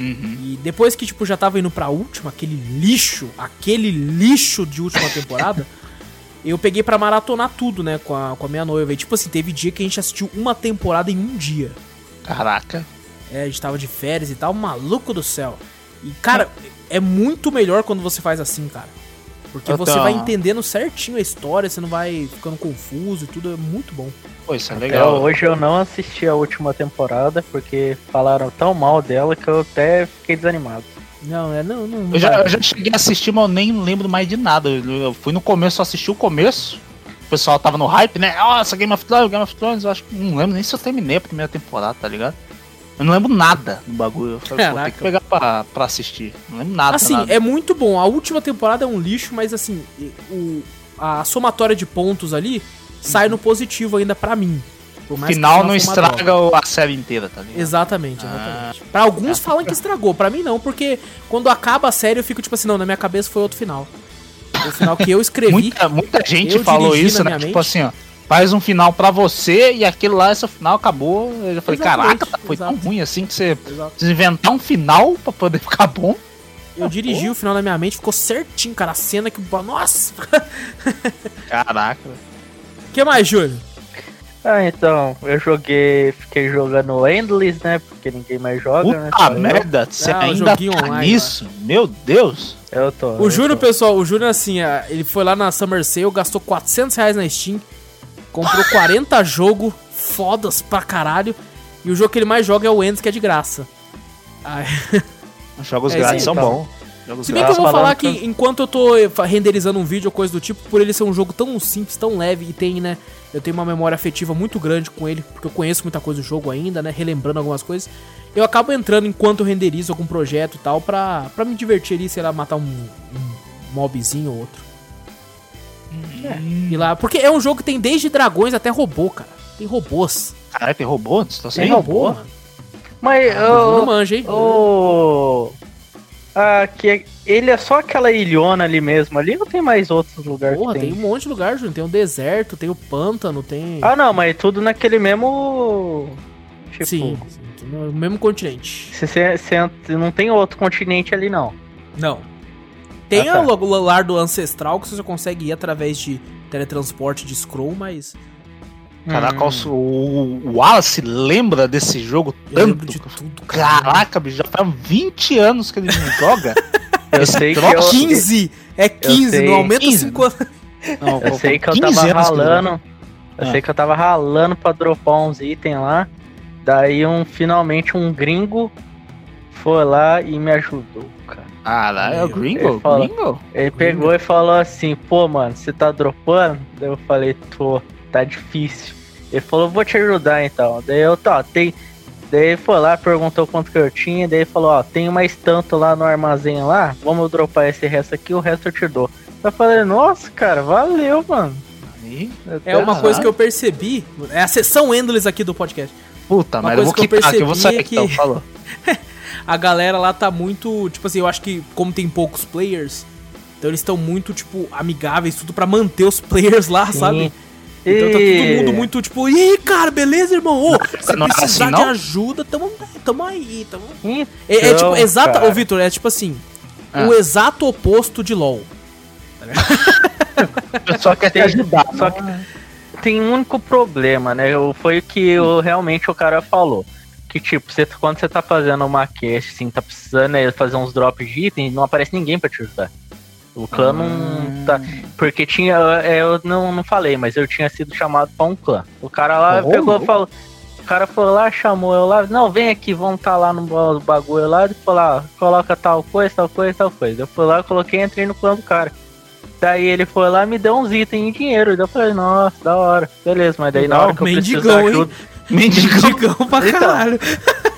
Uhum.
E depois que, tipo, já tava indo pra última, aquele lixo, aquele lixo de última temporada, <laughs> eu peguei pra maratonar tudo, né, com a, com a minha noiva. E, tipo assim, teve dia que a gente assistiu uma temporada em um dia.
Caraca.
É, a gente tava de férias e tal, maluco do céu. E, cara, é muito melhor quando você faz assim, cara. Porque
Eu
você vai entendendo certinho a história, você não vai ficando confuso e tudo, é muito bom.
Pô, isso é
Até
legal.
hoje eu não assisti a última temporada porque falaram tão mal dela que eu até fiquei desanimado.
Não, é, não, não. não
Eu já, eu já cheguei a assistir, mas eu nem lembro mais de nada. Eu, eu fui no começo, assisti o começo. O pessoal tava no hype, né? Nossa, Game of Thrones, Game of Thrones. Eu acho que não lembro nem se eu terminei a primeira temporada, tá ligado? Eu não lembro nada do bagulho. Eu falei, pô, tem
Caraca.
que pegar pra, pra assistir. Não lembro nada.
Assim,
nada.
é muito bom. A última temporada é um lixo, mas assim, o, a somatória de pontos ali sai no positivo ainda para mim.
Mais final não estraga droga. a série inteira, tá ligado?
Exatamente, exatamente. Ah. Pra alguns falam que estragou, para mim não, porque quando acaba a série eu fico tipo assim, não, na minha cabeça foi outro final. O final que eu escrevi.
muita, muita gente falou isso, né? Tipo mente. assim, ó. Faz um final para você e aquilo lá, esse final acabou. Eu já falei, Exatamente, caraca, foi exato. tão ruim assim que você inventar um final para poder ficar bom.
Eu dirigi o final na minha mente, ficou certinho, cara. A cena que. Nossa!
Caraca.
O <laughs> que mais, Júlio?
Ah, então, eu joguei, fiquei jogando Endless, né? Porque ninguém mais joga,
Puta
né?
Puta merda, você ah, ainda tá online, nisso? Meu Deus!
Eu tô.
O Júlio, pessoal, o Júlio, assim, ele foi lá na Summer Sale, gastou 400 reais na Steam, comprou 40 jogos fodas pra caralho, e o jogo que ele mais joga é o Endless, que é de graça.
Ai. Os jogos <laughs> é, grátis são então. bons.
Se bem que eu vou falar que enquanto eu tô renderizando um vídeo ou coisa do tipo, por ele ser um jogo tão simples, tão leve e tem, né? Eu tenho uma memória afetiva muito grande com ele, porque eu conheço muita coisa do jogo ainda, né? Relembrando algumas coisas. Eu acabo entrando enquanto eu renderizo algum projeto e tal, pra, pra me divertir ali, sei lá, matar um, um mobzinho ou outro. É. E lá, porque é um jogo que tem desde dragões até robô, cara. Tem robôs.
Caralho, tem robôs?
Tem robô, mano.
Mas, ah,
oh, não manja, hein?
Oh, ah, que é, ele é só aquela ilhona ali mesmo. Ali não tem mais outros lugares.
Porra, tem. tem. um monte de lugar, Júnior. Tem o deserto, tem o pântano, tem.
Ah, não, mas tudo naquele mesmo.
Tipo, sim, sim no mesmo continente.
Você, não tem outro continente ali, não.
Não. Tem ah, tá. o lar do ancestral que você consegue ir através de teletransporte de Scroll, mas
Caraca, hum. o, o Wallace lembra desse jogo
tanto. de tudo,
cara. Caraca, bicho, já faz 20 anos que ele não <laughs> joga.
eu sei que eu,
15, é 15, não aumenta 5 anos.
Não, eu sei que eu tava ralando. Eu ah. sei que eu tava ralando pra dropar uns itens lá. Daí um finalmente um gringo foi lá e me ajudou, cara.
Ah, lá é o gringo?
Ele, falou, gringo? ele pegou e falou assim, pô, mano, você tá dropando? Daí eu falei, tô tá difícil. Ele falou, vou te ajudar então. Daí eu, tá, tem. Daí ele foi lá, perguntou quanto que eu tinha, daí ele falou, ó, tem mais tanto lá no armazém lá, vamos dropar esse resto aqui, o resto eu te dou. Eu falei, nossa, cara, valeu, mano.
É uma coisa que eu percebi, é a sessão Endless aqui do podcast.
Puta, mas eu vou que eu percebi que eu vou sair,
que então, falou. <laughs> a galera lá tá muito, tipo assim, eu acho que como tem poucos players, então eles estão muito, tipo, amigáveis, tudo para manter os players lá, Sim. sabe? Então tá todo mundo muito tipo, e cara, beleza, irmão? Ô, se não precisar assim, de ajuda, tamo, tamo aí, tamo. Então, é, é tipo, exato, ô Vitor, é tipo assim, ah. o exato oposto de LOL.
Tá <laughs> só quer te ajudar. Só que tem um único problema, né? Foi o que eu, realmente o cara falou. Que tipo, você, quando você tá fazendo uma quest, assim, tá precisando né, fazer uns drops de item, não aparece ninguém pra te ajudar. O clã não tá. Porque tinha. É, eu não, não falei, mas eu tinha sido chamado pra um clã. O cara lá oh, pegou e falou. O cara foi lá, chamou eu lá, não, vem aqui, vamos tá lá no bagulho lá, e falou, lá, coloca tal coisa, tal coisa, tal coisa. Eu fui lá, coloquei e entrei no clã do cara. Daí ele foi lá me deu uns itens em dinheiro. Daí eu falei, nossa, da hora. Beleza, mas daí na hora que eu preciso ajuda.
Mendigão, <laughs> mendigão pra então, caralho. <laughs>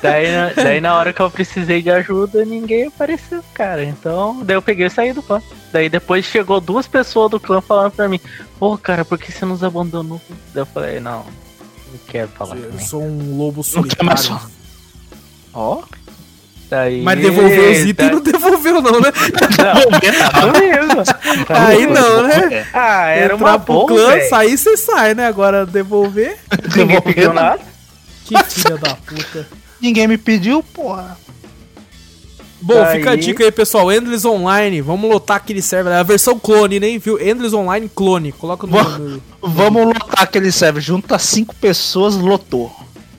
daí, daí na hora que eu precisei de ajuda, ninguém apareceu, cara. Então, daí eu peguei e saí do clã. Daí depois chegou duas pessoas do clã falando pra mim, pô, cara, por que você nos abandonou? Daí eu falei, não, não quero falar. Eu
também. sou um lobo solitário.
Ó. Oh?
Daí... Mas devolveu os itens e não devolveu, não, né? Não, <laughs> Aí não, né?
Ah, era Entrar uma
pro clã, sair você sai, né? Agora devolver.
Ninguém pediu nada.
Que filha da puta.
Ninguém me pediu, porra.
Bom, Daí... fica a dica aí, pessoal. Endless Online. Vamos lotar aquele server. É a versão clone, nem viu? Endless Online clone. Coloca no.
no... Vamos lotar aquele server. Junta cinco pessoas, lotou.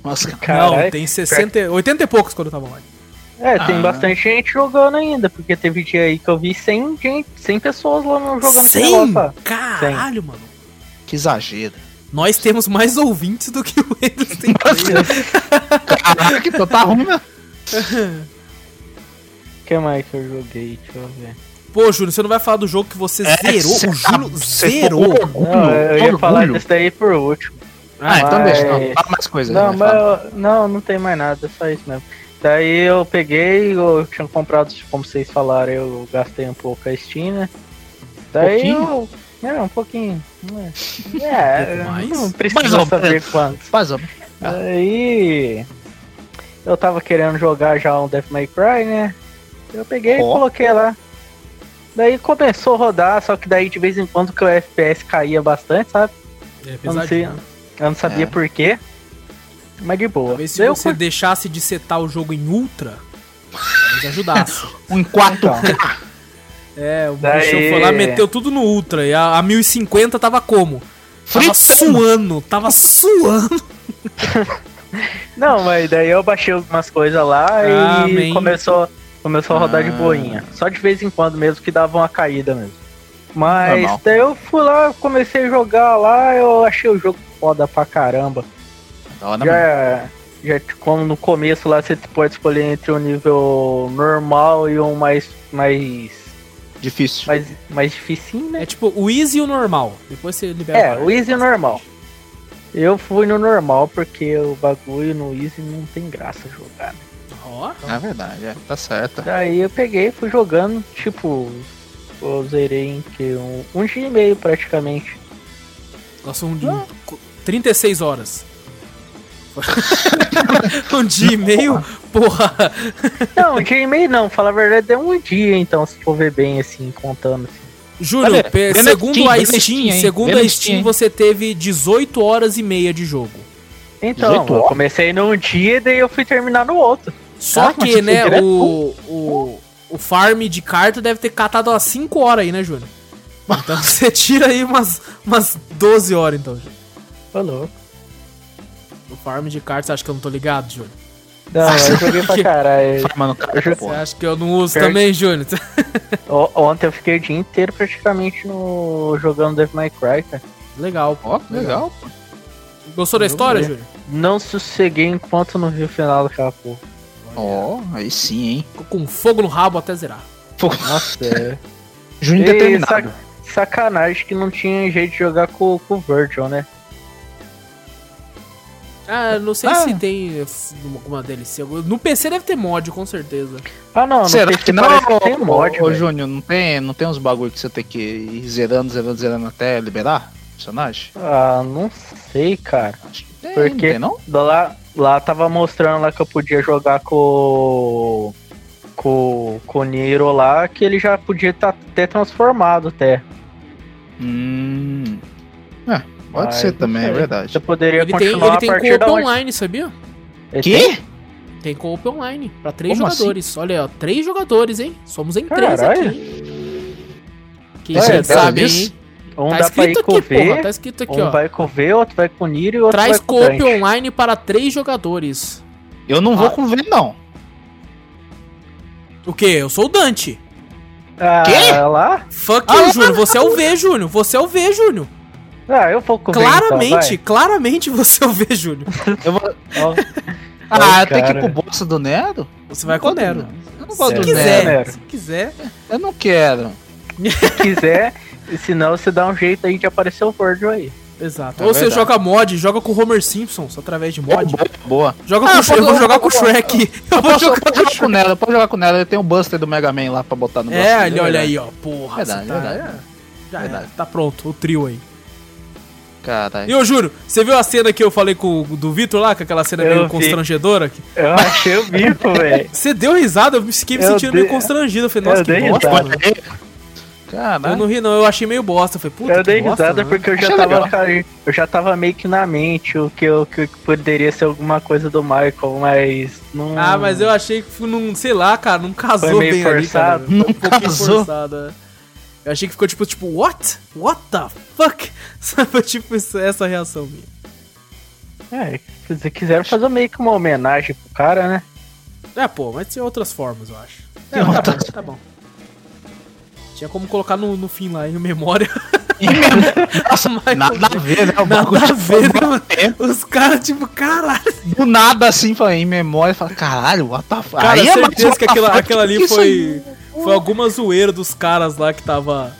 Nossa, Não, tem 60, 80 e poucos quando eu tava online.
É, tem ah. bastante gente jogando ainda, porque teve dia aí que eu vi 100, gente, 100 pessoas lá jogando
100? Caralho, 100. mano.
Que exagero.
Nós temos mais ouvintes do que o Endless <laughs> tem.
Caraca, então tá ruim, né?
O que mais que eu joguei? Deixa eu ver.
Pô, Júlio, você não vai falar do jogo que você é, zerou? O Júlio zerou.
Não, eu ia falar desse daí por último.
Ah, mas... então deixa. Não, fala mais coisas.
Não, né, mas eu, não, não tem mais nada, é só isso mesmo. Daí eu peguei, eu tinha comprado, como vocês falaram, eu gastei um pouco a Steam, né? Daí eu, É, um pouquinho. É, <laughs> é
mais?
não precisa saber quanto.
Mais ou menos.
Aí. Eu tava querendo jogar já um Death May Cry, né? Eu peguei e
Ó.
coloquei lá. Daí começou a rodar, só que daí de vez em quando que o FPS caía bastante, sabe?
É
Eu não, sei,
pesadinho.
eu não sabia
É.
por quê. Mas de boa.
Talvez se
Daí eu
você
cur-
deixasse de setar o jogo em ultra, talvez ajudasse. <laughs>
Um em 4 <laughs>
É, o
Daí-
bichão foi lá, meteu tudo no ultra. E a, a 1050 tava como? Tava
Fritando.
suando, tava suando. <laughs>
Não, mas daí eu baixei algumas coisas lá e
Amém.
começou, começou a rodar de
Ah.
boinha. Só de vez em quando mesmo que dava uma caída mesmo. Mas
Normal.
daí eu fui lá, comecei a jogar lá, eu achei o jogo foda pra caramba.
Da hora mesmo.
Já, já como no começo lá você pode escolher entre um nível normal e um mais mais
Difícil.
mais, mais difícil, né?
É tipo o easy e o normal. Depois você libera.
É, o easy normal. Eu fui no normal porque o bagulho no easy não tem graça jogar. né?
Ó,
É verdade, é, tá certo.
Daí eu peguei, fui jogando, tipo, eu zerei em que um, um dia e meio praticamente.
nossa, um dia. 36 horas. <laughs> um dia e meio? Porra.
Não, um dia e meio não, falar a verdade, é um dia então, se for ver bem assim, contando assim.
Júlio,
Olha,
segundo
Steam,
a Steam,
Steam, hein?
segundo a
Steam,
você teve 18 horas e meia de jogo.
Então,
18
eu comecei num dia e daí eu fui terminar no outro.
Só
Caraca, mas
que, né,
direto?
o, o, o farm de carta deve ter catado umas 5 horas aí, né, Júnior? <laughs> Então você tira aí umas, umas 12 horas, então, Júnior.
Falou.
O farm de cartas, você acha que eu não tô ligado, Júnior?
Não, eu joguei pra caralho. <laughs>
Farmando
Você
porra.
acha que eu não uso
Perto.
também, Júnior? <laughs>
Ontem eu fiquei o dia inteiro praticamente no jogando Devil May Cry, cara.
Legal.
Ó, que legal. pô.
Gostou da história,
ver.
Júnior?
Não sosseguei enquanto não vi o final daquela porra.
Ó, aí sim, hein.
Ficou com fogo no rabo até zerar.
Pô,
Nossa, é. <laughs> Ei,
determinado.
sac- sacanagem que não tinha jeito de jogar com, com o Virgil, né?
Ah, não sei
Ah.
se tem alguma DLC. No PC deve ter mod, com certeza.
Ah, não, no
Será
PC
que não,
que tem mod,
ô. Júnior, não tem, não tem uns bagulho que você tem que ir zerando, zerando, zerando até liberar o personagem?
Ah, não sei, cara.
Acho que tem,
Por
não tem não?
Lá, lá tava mostrando lá que eu podia jogar com com, com o Niro lá, que ele já podia estar até transformado até.
Hum. É, pode
Mas
ser também, é verdade.
Você poderia
Ele tem,
continuar
ele tem
a partir
co-op
onde...
online, sabia?
Ele
Que?
Tem co-op online. Pra três
Como assim?
jogadores. Olha aí, ó. Três jogadores, hein? Somos em três
Caralho.
aqui. Quem
É,
sabe,
dá
sabe,
disso?
hein?
Um
Tá
dá pra ir
escrito
com
aqui, porra.
V,
Tá escrito aqui,
um
ó.
vai com o V, outro vai com o Niro e outro
Traz
vai com o
co-op online para três jogadores.
Eu não vou
Ah.
com ver, não.
O quê? Eu sou o Dante.
Ah,
Quê?
lá?
Fuck
Ah,
you,
lá,
Júnior. Você é o V, Júnior. Você é o V, Júnior.
Ah, eu vou com o V,
Claramente, claramente você é o V, Júnior.
Eu vou...
então, vai.
Ah, tem que ir pro bolso do Nero?
Você vai com o Nero.
Eu não
Se
gosto do
quiser,
Nero.
Nero.
se quiser.
Eu não quero.
Ó, se quiser, e se não, você dá um jeito aí de aparecer o Virgil aí.
Exato.
É
Ou você
verdade.
joga mod, joga com o Homer Simpson, só através de mod.
Boa, boa.
Joga
Ah,
com o
eu
Shrek, eu vou
posso-
jogar com o
eu posso-
Shrek. Eu
Eu
vou
posso,
jogar
posso jogar com Nero, pode jogar com Nero. Ele tem o Buster do Mega Man lá pra botar no
É, olha aí, ó. Porra,
Verdade,
tá,
verdade.
é, já
Verdade.
é, tá pronto, o trio aí.
Caralho.
E eu juro, você viu a cena que eu falei com o do Vitor lá, com aquela cena
Eu
meio
vi.
constrangedora? que-
Eu achei o bico, <laughs> velho.
Você deu risada, eu fiquei me
Eu
sentindo
dei-
meio constrangido. Eu falei,
eu
nossa, que
dei
bosta,
risada.
mano. Eu
Caralho.
não ri, não, eu achei meio bosta. Eu falei, puta,
Eu
que
dei
bosta,
risada
né?
porque eu já
Achei
tava,
legal.
eu já tava meio que na mente o que, eu, que poderia ser alguma coisa do Michael, mas não.
Ah, mas eu achei que foi num, sei lá, cara, não casou
Foi meio
bem ali, cara.
forçado.
Foi
Não
um pouquinho
casou.
forçado, é. Eu achei que ficou tipo, tipo, what? What the fuck? <laughs> Sabe, tipo, essa reação minha.
É, se quiseram fazer meio que uma homenagem pro cara, né?
É, pô, mas tinha outras formas, eu acho. É,
Tem
tá
outras.
bom, tá bom. Tinha como colocar no, no fim lá, em memória. <laughs> <laughs>
Nossa, nada a ver, né? O
Nada
bagulho
a ver, né,
tempo.
Os caras, tipo, caralho.
Do nada, assim, falei, em memória, fala, caralho, what the fuck?
Cara,
Aí é mais
certeza que
fuck,
aquilo ali foi, foi alguma zoeira dos caras lá que tava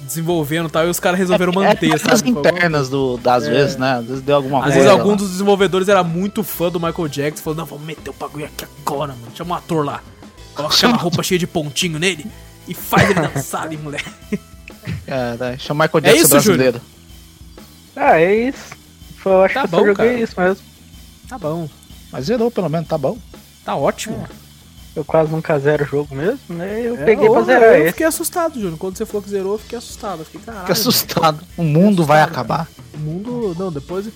desenvolvendo e tal, e os caras resolveram manter,
é,
sabe?
As internas do, das
É.
vezes, né? Às vezes deu alguma
Às
coisa.
vezes
lá.
algum dos desenvolvedores era muito fã do Michael Jackson, falou, não, vamos meter o bagulho aqui agora, mano. Chama um ator lá. Coloca aquela roupa cheia de pontinho nele e faz ele dançar ali, moleque. <laughs>
É, chama Michael Jackson é isso, brasileiro. Júlio?
Ah, é isso. Foi, eu acho tá que bom, eu joguei cara. isso mesmo.
Tá bom.
Mas zerou pelo menos, tá bom.
Tá ótimo. É.
Eu quase nunca zero o jogo mesmo, né? Eu é, peguei pra zerar
Eu esse. fiquei assustado, Júnior. Quando você falou que zerou, eu fiquei assustado. Eu fiquei, caralho. Fiquei
assustado. O mundo assustado, vai acabar.
O mundo. Não, depois.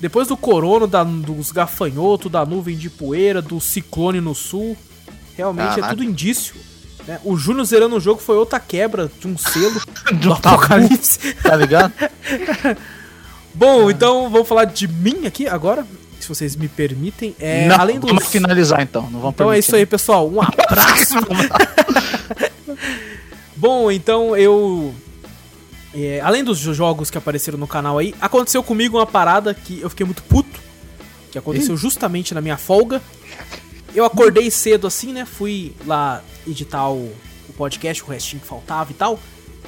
Depois do corona, da, dos gafanhotos, da nuvem de poeira, do ciclone no sul. Realmente Caraca. é tudo indício. Né? O Júnior zerando o jogo foi outra quebra de um selo <laughs>
do apocalipse. Tá ligado? <laughs>
Bom, então vamos falar de mim aqui agora se vocês me permitem. É,
não, além dos... Vamos finalizar então. Não vamos
então permitir. é isso aí, pessoal. Um abraço. <laughs> Bom, então eu. É, além dos jogos que apareceram no canal aí, aconteceu comigo uma parada que eu fiquei muito puto. Que aconteceu Ih. justamente na minha folga. Eu acordei cedo assim, né? Fui lá editar o, o podcast, o restinho que faltava e tal.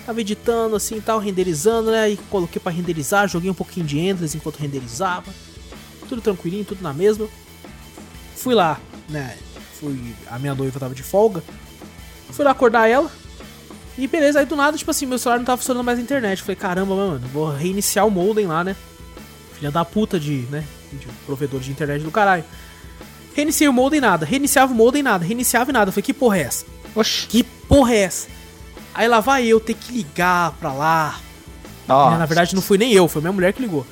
Tava editando assim e tal, renderizando, né? E coloquei para renderizar, joguei um pouquinho de Endless enquanto renderizava tudo tranquilinho, tudo na mesma. Fui lá, né? Fui. A minha noiva tava de folga. Fui lá acordar ela. E beleza, aí do nada, tipo assim, meu celular não tava funcionando mais a internet. Falei, caramba, mano, vou reiniciar o modem lá, né? Filha da puta de, né? De provedor de internet do caralho. Reiniciei o modem nada, reiniciava o modem nada, reiniciava e nada. Falei, que porra é essa? Oxi. Que porra é essa? Aí lá vai eu ter que ligar pra lá. Nossa. Na verdade, não fui nem eu, foi minha mulher que ligou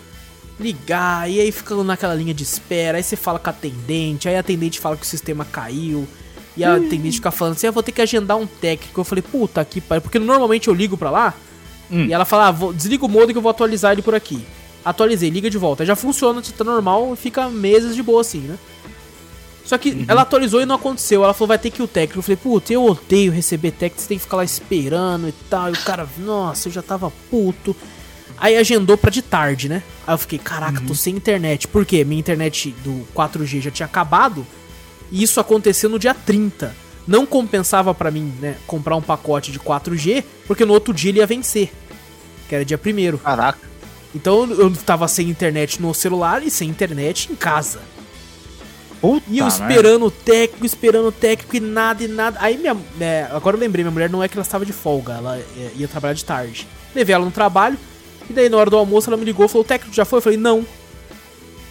ligar, e aí ficando naquela linha de espera, aí você fala com a atendente, aí a atendente fala que o sistema caiu, e a atendente fica falando assim, eu ah, vou ter que agendar um técnico. Eu falei, puta que pariu, porque normalmente eu ligo pra lá, hum. e ela fala, ah, vou, desliga o modo que eu vou atualizar ele por aqui. Atualizei, liga de volta. Aí já funciona, tá normal, fica meses de boa assim, né? Só que uhum. ela atualizou e não aconteceu. Ela falou, vai ter que ir o técnico. Eu falei, puta, eu odeio receber técnico, você tem que ficar lá esperando e tal. E o cara, nossa, eu já tava puto. Aí agendou pra de tarde, né? Aí eu fiquei, caraca, uhum. tô sem internet. Por quê? Minha internet do 4G já tinha acabado. E isso aconteceu no dia 30. Não compensava para mim, né, comprar um pacote de 4G, porque no outro dia ele ia vencer. Que era dia 1
Caraca.
Então eu tava sem internet no celular e sem internet em casa. Puta e eu esperando o técnico, esperando o técnico e nada e nada. Aí minha. É, agora eu lembrei, minha mulher não é que ela estava de folga, ela é, ia trabalhar de tarde. Levei ela no trabalho, e daí na hora do almoço ela me ligou e falou: o técnico já foi? Eu falei: não.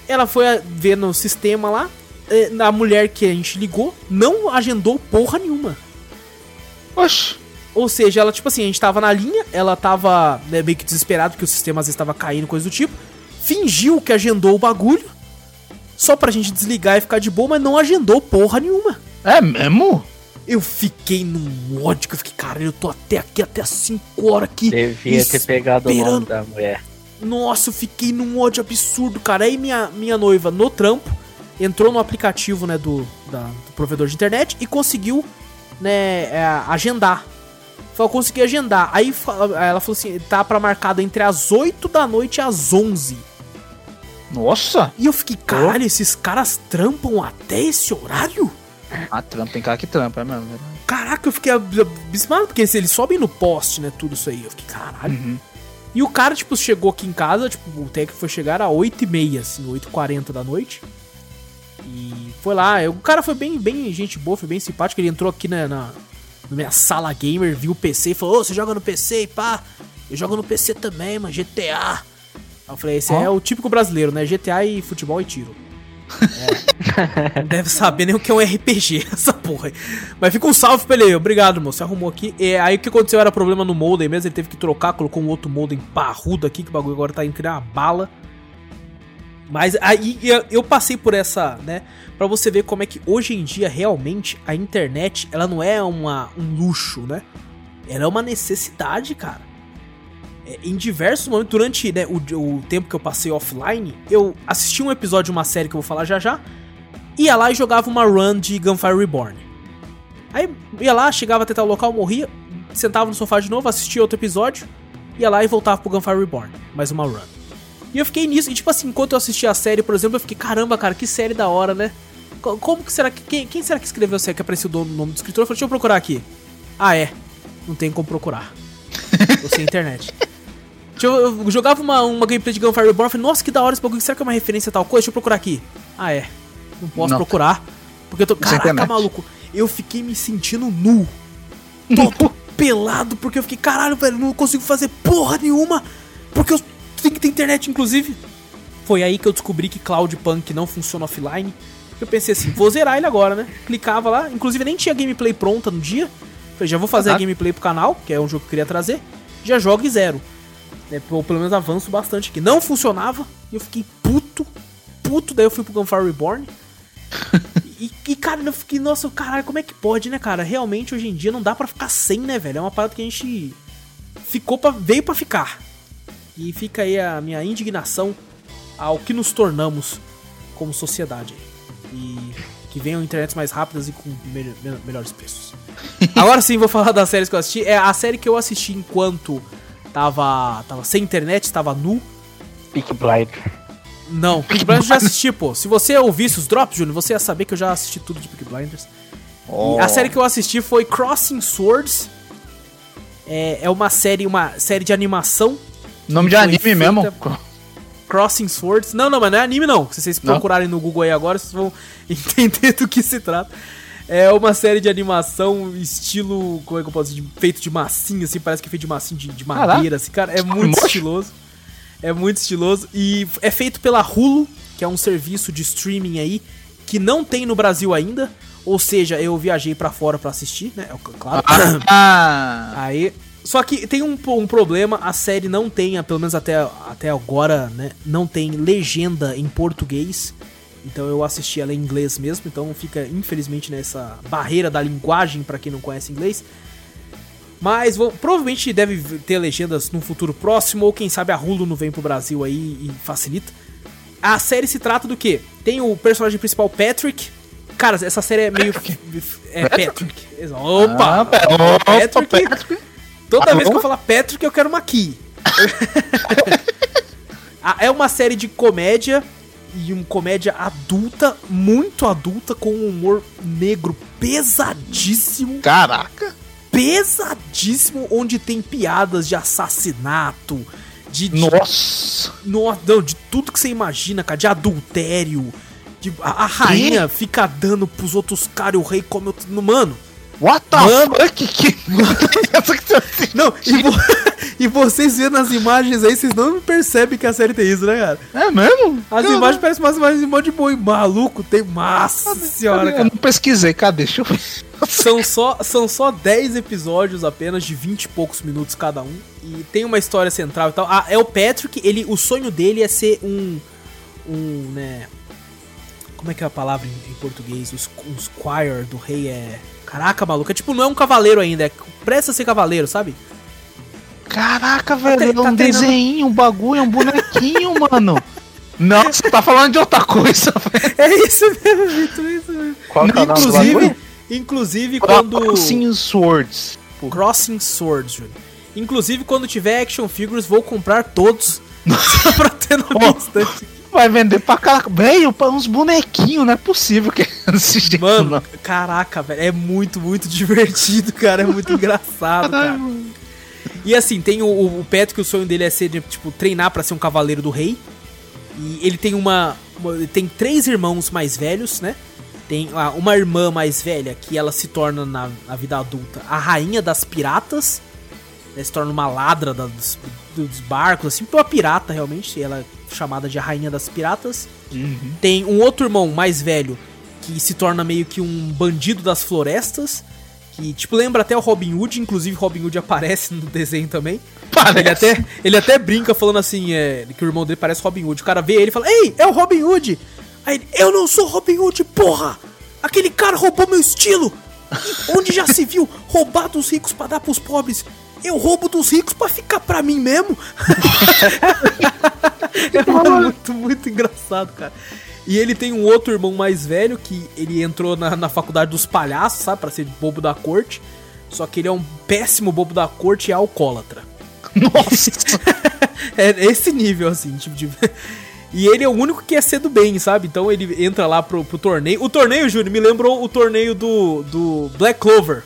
Ela foi ver no sistema lá. Eh, a mulher que a gente ligou não agendou porra nenhuma.
Oxi.
Ou seja, ela, tipo assim, a gente tava na linha, ela tava né, meio que desesperada porque o sistema às vezes tava caindo, coisa do tipo. Fingiu que agendou o bagulho. Só pra gente desligar e ficar de boa, mas não agendou porra nenhuma.
É mesmo?
Eu fiquei num ódio, que eu fiquei, cara, eu tô até aqui, até as 5 horas aqui.
Devia ter pegado o nome da mulher.
Nossa, eu fiquei num ódio absurdo, cara. Aí minha, minha noiva, no trampo, entrou no aplicativo, né, do, da, do provedor de internet e conseguiu, né, é, agendar. Falou, consegui agendar. Aí ela falou assim, tá pra marcado entre as 8 da noite e as 11.
Nossa!
E eu fiquei, caralho, esses caras trampam até esse horário?
Ah, trampa, tem cara que trampa, é mesmo. Né?
Caraca, eu fiquei abismado, porque eles sobem no poste, né, tudo isso aí. Eu fiquei, caralho. Uhum. E o cara, tipo, chegou aqui em casa, tipo, o técnico foi chegar às 8h30, assim, 8h40 da noite. E foi lá, o cara foi bem, bem gente boa, foi bem simpático. Ele entrou aqui na, na, na minha sala gamer, viu o PC e falou: Ô, você joga no PC e pá? Eu jogo no PC também, mano, GTA. Aí eu falei: esse oh. é o típico brasileiro, né? GTA e futebol e tiro. É. <laughs> Não deve saber nem o que é um RPG, <laughs> essa porra. Mas fica um salve pra ele. Obrigado, moço. Você arrumou aqui. E aí o que aconteceu era problema no modem mesmo. Ele teve que trocar, colocou um outro modem parrudo aqui, que o bagulho agora tá entre a bala. Mas aí eu passei por essa, né? Pra você ver como é que hoje em dia realmente a internet ela não é uma, um luxo, né? Ela é uma necessidade, cara. É, em diversos momentos, durante né, o, o, tempo que eu passei offline, eu assisti um episódio de uma série que eu vou falar já já, ia lá e jogava uma run de Gunfire Reborn. Aí ia lá, chegava até tal local, morria, sentava no sofá de novo, assistia outro episódio, ia lá e voltava pro Gunfire Reborn, mais uma run. E eu fiquei nisso, e tipo assim, enquanto eu assistia a série, por exemplo, eu fiquei, caramba, cara, que série da hora, né? Como que será que. Quem, quem será que escreveu a série que apareceu o nome do escritor? Eu falei, deixa eu procurar aqui. Ah, é. Não tem como procurar. Tô sem internet. <laughs> Eu, jogava uma, uma gameplay de Gunfire Reborn e falei, nossa, que da hora esse bagulho, será que é uma referência a tal coisa? Deixa eu procurar aqui. Ah, é. Não posso não. procurar. Porque eu tô. Caraca, maluco. Eu fiquei me sentindo nu. Todo <laughs> pelado porque eu fiquei, caralho, velho, não consigo fazer porra nenhuma. Porque eu tenho que ter internet, inclusive. Foi aí que eu descobri que Cloud Punk não funciona offline. Eu pensei assim, vou zerar ele agora, né? Clicava lá, inclusive nem tinha gameplay pronta no dia. Falei, já vou fazer a gameplay pro canal, que é um jogo que eu queria trazer. Já jogo e zero. É, ou pelo menos avanço bastante aqui. Não funcionava, e eu fiquei puto, puto. Daí eu fui pro Gunfire Reborn. <laughs> e, e, cara, eu fiquei, nossa, caralho, como é que pode, né, cara? Realmente hoje em dia não dá para ficar sem, né, velho? É uma parada que a gente ficou pra, veio para ficar. E fica aí a minha indignação ao que nos tornamos como sociedade. E que venham internets mais rápidas e com me me melhores preços. <laughs> Agora sim, vou falar das séries que eu assisti. É a série que eu assisti enquanto tava, tava sem internet, tava nu.
Peak Blind.
Não, Peak Blinders eu já assisti, pô. Se você ouvisse os drops, Júnior, você ia saber que eu já assisti tudo de Peak Blinders. Oh. a série que eu assisti foi Crossing Swords. É, é uma série, uma série de animação.
Nome de anime mesmo?
Crossing Swords. Não, não, mas não é anime não. Se vocês procurarem no Google aí agora, vocês vão <laughs> entender do que se trata. É uma série de animação estilo, como é que eu posso dizer, feito de massinha, assim, parece que é feito de massinha de, de madeira, assim, cara, é muito estiloso. É muito estiloso. E é feito pela Hulu, que é um serviço de streaming aí, que não tem no Brasil ainda. Ou seja, eu viajei para fora para assistir, né? É claro. Ah. <coughs> Aí. Só que tem um, um problema, a série não tem, pelo menos até, até agora, né? Não tem legenda em português. Então eu assisti ela em inglês mesmo, então fica infelizmente nessa barreira da linguagem para quem não conhece inglês. Mas vou, provavelmente deve ter legendas num futuro próximo, ou quem sabe a Hulu não vem pro Brasil aí e facilita. A série se trata do quê? Tem o personagem principal, Patrick. Cara, essa série é meio. Patrick. É Patrick. Opa! Ah, Patrick. Patrick. Toda ah, vez que eu falar Patrick, eu quero uma key. <laughs> <laughs> é uma série de comédia e uma comédia adulta, muito adulta, com um humor negro pesadíssimo.
Caraca!
pesadíssimo onde tem piadas de assassinato, de.
Nossa!
No, não, de tudo que você imagina, cara, de adultério. De, a, a rainha fica dando pros outros caras e o rei come outro. Mano.
What the mano, fuck? Que... <laughs>
não, e, vo... <laughs> e, vocês vendo as imagens aí, vocês não percebem que a série tem isso, né, cara?
É mesmo?
As imagens parecem umas imagens de monte de boi maluco, tem massa senhora, cara.
Eu não pesquisei, cadê? Deixa eu ver.
São só, são só 10 episódios apenas, de 20 e poucos minutos cada um. E tem uma história central e tal. Ah, é o Patrick, ele, o sonho dele é ser um. Um, né. Como é que é a palavra em, em português? Um squire do rei é. Caraca, maluco. É tipo, não é um cavaleiro ainda, é presta a ser cavaleiro, sabe?
Caraca, velho, tá, é um desenho, um bagulho, é um bonequinho, <laughs> mano. Não, você tá falando de outra coisa, <laughs>
velho. É isso mesmo, Vitor, é isso mesmo. Qual é o nome do bagulho? Inclusive quando.
Crossing Swords.
Crossing Swords, Júlio. Inclusive quando tiver action figures, vou comprar todos. <laughs> só pra ter no
oh, Vai vender pra caraca. Velho, uns bonequinhos, não é possível que <laughs>
desse jeito, Mano, não. caraca, velho. É muito, muito <laughs> divertido, cara. É muito engraçado, cara. E assim, tem o, o Petro que o sonho dele é ser, tipo, treinar para ser um cavaleiro do rei. E ele tem uma, uma. Tem três irmãos mais velhos, né? Tem ah, uma irmã mais velha que ela se torna na, na vida adulta a rainha das piratas. Ela se torna uma ladra dos, dos barcos, assim, uma pirata realmente. Ela chamada de a rainha das piratas. Uhum. Tem um outro irmão mais velho que se torna meio que um bandido das florestas. Que, tipo, lembra até o Robin Hood, inclusive Robin Hood aparece no desenho também. Parece. Ele até, ele até brinca falando assim, é, que o irmão dele parece Robin Hood. O cara vê ele e fala, Ei, é o Robin Hood! Aí ele, eu não sou Robin Hood, porra! Aquele cara roubou meu estilo! Onde já se viu roubar dos ricos para dar pros pobres? Eu roubo dos ricos para ficar pra mim mesmo. <laughs> é muito, muito engraçado, cara. E ele tem um outro irmão mais velho que ele entrou na, na faculdade dos palhaços, sabe? Pra ser bobo da corte. Só que ele é um péssimo bobo da corte e é alcoólatra.
Nossa! <laughs>
é esse nível, assim, tipo de. E ele é o único que é ser do bem, sabe? Então ele entra lá pro, pro torneio. O torneio, Júnior, me lembrou o torneio do, do Black Clover.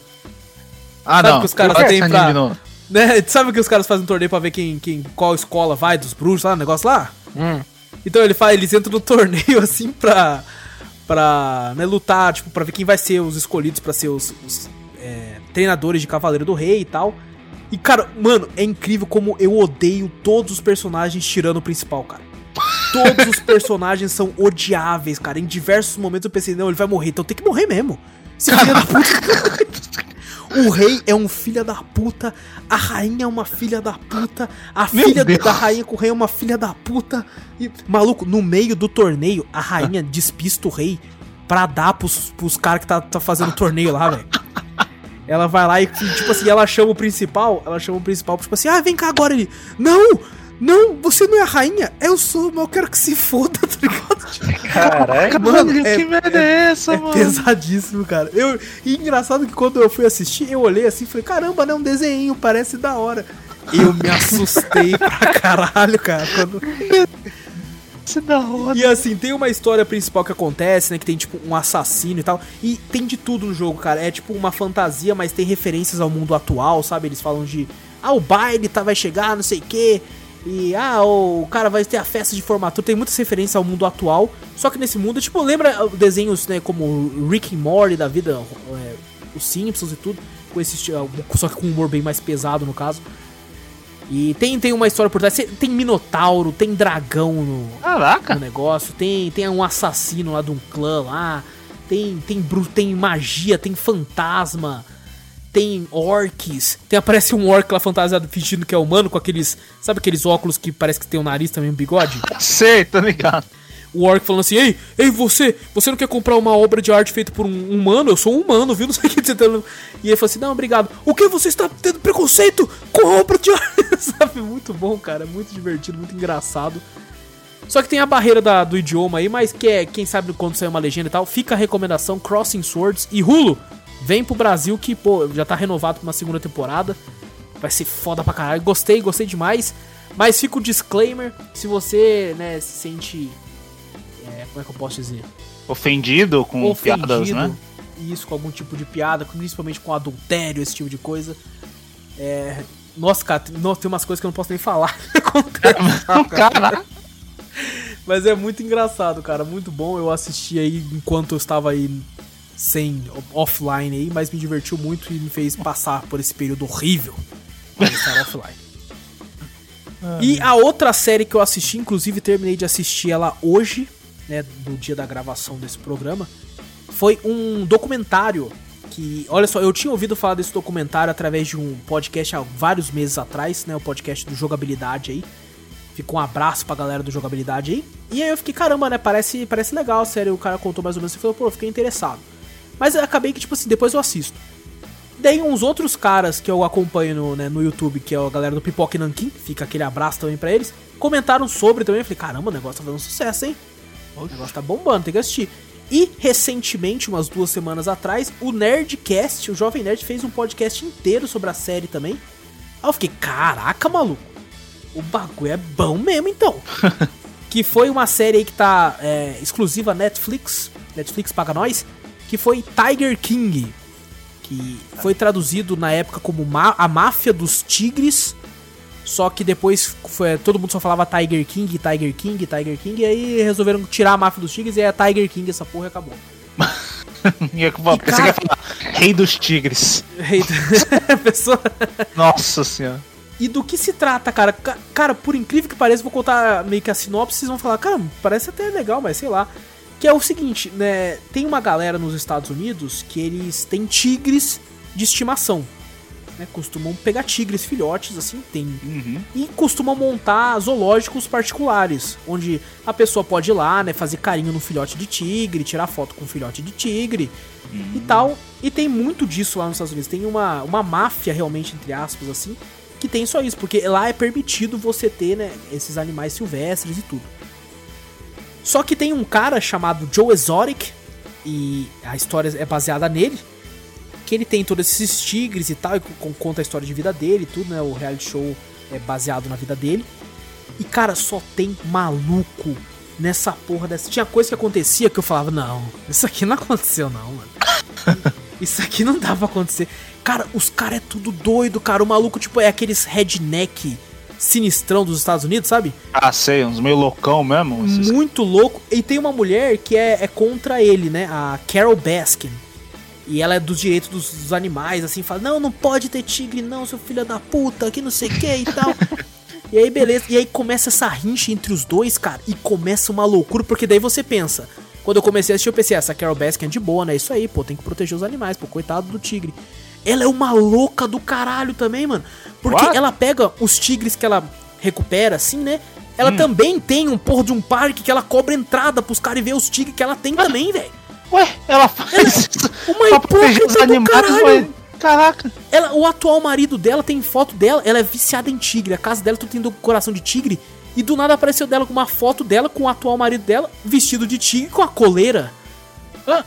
Ah, sabe não.
Que os caras têm pra. Né? Sabe que os caras fazem um torneio pra ver quem, quem, qual escola vai, dos bruxos lá, negócio lá? Hum. Então ele faz, eles entram no <laughs> torneio assim pra. pra né, lutar, tipo, pra ver quem vai ser os escolhidos pra ser os. os é, treinadores de Cavaleiro do Rei e tal. E, cara, mano, é incrível como eu odeio todos os personagens tirando o principal, cara. Todos os personagens são odiáveis, cara. Em diversos momentos eu pensei, não, ele vai morrer, então tem que morrer mesmo. Da puta. <laughs> O rei é um filho da puta, a rainha é uma filha da puta, a Meu filha Deus. da rainha com o rei é uma filha da puta. E, maluco, no meio do torneio, a rainha despista o rei pra dar pros, pros caras que tá, tá fazendo o torneio lá, velho. Ela vai lá e, tipo assim, ela chama o principal, ela chama o principal, tipo assim, ah, vem cá agora ele. Não! Não, você não é a rainha, eu sou, mas eu quero que se foda, <laughs> tá ligado?
Caralho,
mano, é, que merda é, é essa, é mano? Pesadíssimo, cara. Eu, e engraçado que quando eu fui assistir, eu olhei assim e falei, caramba, não é um desenho, parece da hora. Eu me assustei <laughs> pra caralho, cara. Quando... Da hora. E assim, tem uma história principal que acontece, né? Que tem tipo um assassino e tal. E tem de tudo no jogo, cara. É tipo uma fantasia, mas tem referências ao mundo atual, sabe? Eles falam de. Ah, o baile tá, vai chegar, não sei o quê. E, ah, o cara vai ter a festa de formatura. Tem muitas referências ao mundo atual. Só que nesse mundo, tipo, lembra desenhos, né, como Rick and Morty da vida, é, os Simpsons e tudo. Com esse só que com um humor bem mais pesado, no caso. E tem, tem uma história por trás. Tem Minotauro, tem dragão no, no negócio. Tem, tem um assassino lá de um clã lá. Tem, tem, tem magia, tem fantasma tem orcs, tem aparece um orc lá fantasiado fingindo que é humano com aqueles, sabe aqueles óculos que parece que tem o um nariz também, um bigode?
Sei, tá ligado.
O orc falando assim: "Ei, ei você, você não quer comprar uma obra de arte feita por um humano? Eu sou um humano, viu? <laughs> Não sei o que você tá E ele falou assim: "Não, obrigado. O que você está tendo preconceito com a obra de arte?" <laughs> sabe? Muito bom, cara, muito divertido, muito engraçado. Só que tem a barreira da, do idioma aí, mas que é, quem sabe quando sair uma legenda e tal, fica a recomendação Crossing Swords e Hulu Vem pro Brasil que, pô, já tá renovado pra uma segunda temporada. Vai ser foda pra caralho. Gostei, gostei demais. Mas fica o disclaimer, se você, né, se sente. É, como é que eu posso dizer?
Ofendido com Ofendido, piadas, né?
Isso, com algum tipo de piada, principalmente com adultério, esse tipo de coisa. É. Nossa, cara, tem umas coisas que eu não posso nem falar. <laughs> <laughs> cara. Mas é muito engraçado, cara. Muito bom. Eu assisti aí enquanto eu estava aí sem offline aí, mas me divertiu muito e me fez passar por esse período horrível de estar offline. e a outra série que eu assisti, inclusive terminei de assistir ela hoje, né, no dia da gravação desse programa, foi um documentário que, olha só, eu tinha ouvido falar desse documentário através de um podcast há vários meses atrás, né, o podcast do Jogabilidade aí. Ficou um abraço pra galera do Jogabilidade aí. E aí eu fiquei, caramba, né, parece, parece legal, sério, o cara contou mais ou menos e falou, pô, eu fiquei interessado. Mas acabei que, tipo assim, depois eu assisto. Daí uns outros caras que eu acompanho no, né, no YouTube, que é a galera do Pipoque Nankin, fica aquele abraço também pra eles, comentaram sobre também. Eu falei, caramba, o negócio tá fazendo sucesso, hein? O negócio tá bombando, tem que assistir. E recentemente, umas duas semanas atrás, o Nerdcast, o Jovem Nerd, fez um podcast inteiro sobre a série também. Aí eu fiquei, caraca, maluco, o bagulho é bom mesmo então. <laughs> que foi uma série aí que tá é, exclusiva Netflix, Netflix paga nós, que foi Tiger King, que foi traduzido na época como A Máfia dos Tigres, só que depois foi, todo mundo só falava Tiger King, Tiger King, Tiger King, e aí resolveram tirar a Máfia dos Tigres e é Tiger King, essa porra <laughs> acabou.
e, Você quer falar Rei dos Tigres.
Rei do... <laughs> Pessoa...
Nossa senhora.
E do que se trata, cara? Cara, por incrível que pareça, vou contar meio que a sinopse, vocês vão falar, cara, parece até legal, mas sei lá. Que é o seguinte, né? Tem uma galera nos Estados Unidos que eles têm tigres de estimação. Né, costumam pegar tigres filhotes, assim, tem. Uhum. E costumam montar zoológicos particulares, onde a pessoa pode ir lá, né, fazer carinho no filhote de tigre, tirar foto com o filhote de tigre uhum. e tal. E tem muito disso lá nos Estados Unidos. Tem uma, uma máfia, realmente, entre aspas, assim, que tem só isso, porque lá é permitido você ter, né, esses animais silvestres e tudo. Só que tem um cara chamado Joe Exotic, e a história é baseada nele, que ele tem todos esses tigres e tal, e conta a história de vida dele e tudo, né? O reality show é baseado na vida dele. E, cara, só tem maluco nessa porra dessa. Tinha coisa que acontecia que eu falava, não, isso aqui não aconteceu, não, mano. <laughs> isso aqui não dá pra acontecer. Cara, os caras é tudo doido, cara. O maluco, tipo, é aqueles redneck sinistrão dos Estados Unidos, sabe?
Ah, sei, uns meio loucão mesmo.
Muito louco. E tem uma mulher que é, é contra ele, né? A Carol Baskin. E ela é dos direitos dos, dos, animais, assim, fala: Não, não pode ter tigre, não, seu filho da puta, que não sei o que e tal. <laughs> e aí, beleza. E aí começa essa rincha entre os dois, cara. E começa uma loucura, porque daí você pensa. Quando eu comecei a assistir, eu pensei: Essa Carol Baskin é de boa, né? Isso aí, pô, tem que proteger os animais, pô, coitado do tigre. Ela é uma louca do caralho também, mano. Porque What? ela pega os tigres que ela recupera, assim, né? Ela hum. também tem um porra de um parque que ela cobra entrada pros caras e ver os tigres que ela tem também, velho.
Ué, ela faz
ela, uma hipócrita do caralho. Caraca. Ela, o atual marido dela tem foto dela, ela é viciada em tigre. A casa dela tá tendo coração de tigre. E do nada apareceu dela com uma foto dela com o atual marido dela, vestido de tigre com a coleira. Ah,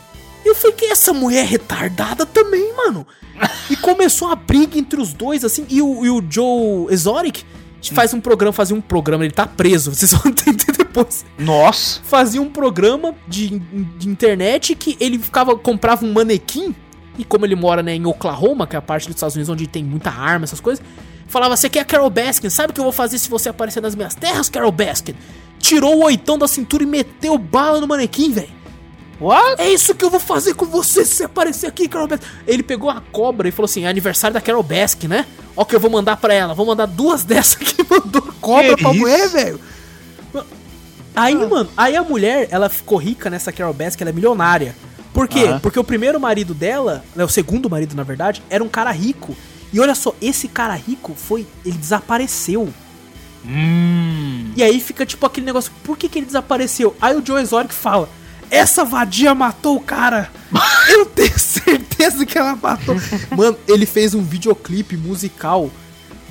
eu fiquei, essa mulher é retardada também, mano. <laughs> E começou a briga entre os dois, assim. E o, e o Joe Exotic faz um programa, fazia um programa, ele tá preso, vocês vão <laughs> entender depois.
Nossa.
Fazia um programa de, de internet que ele ficava, comprava um manequim, e como ele mora né, em Oklahoma, que é a parte dos Estados Unidos onde tem muita arma, essas coisas, falava, você quer a Carol Baskin, sabe o que eu vou fazer se você aparecer nas minhas terras, Carol Baskin? Tirou o oitão da cintura e meteu bala no manequim, velho. What? É isso que eu vou fazer com você se aparecer aqui, Carol Baskin. Ele pegou a cobra e falou assim: é aniversário da Carol Baskin, né? Ó, que eu vou mandar pra ela. Vou mandar duas <laughs> dessas que mandou cobra que pra isso? mulher, velho. Aí, ah. mano, aí a mulher, ela ficou rica nessa Carol Baskin, ela é milionária. Por quê? Ah. Porque o primeiro marido dela, né, o segundo marido, na verdade, era um cara rico. E olha só, esse cara rico foi. Ele desapareceu.
Hum.
E aí fica tipo aquele negócio, por que, que ele desapareceu? Aí o Joe Exotic fala: essa vadia matou o cara. Eu tenho certeza que ela matou. Mano, ele fez um videoclipe musical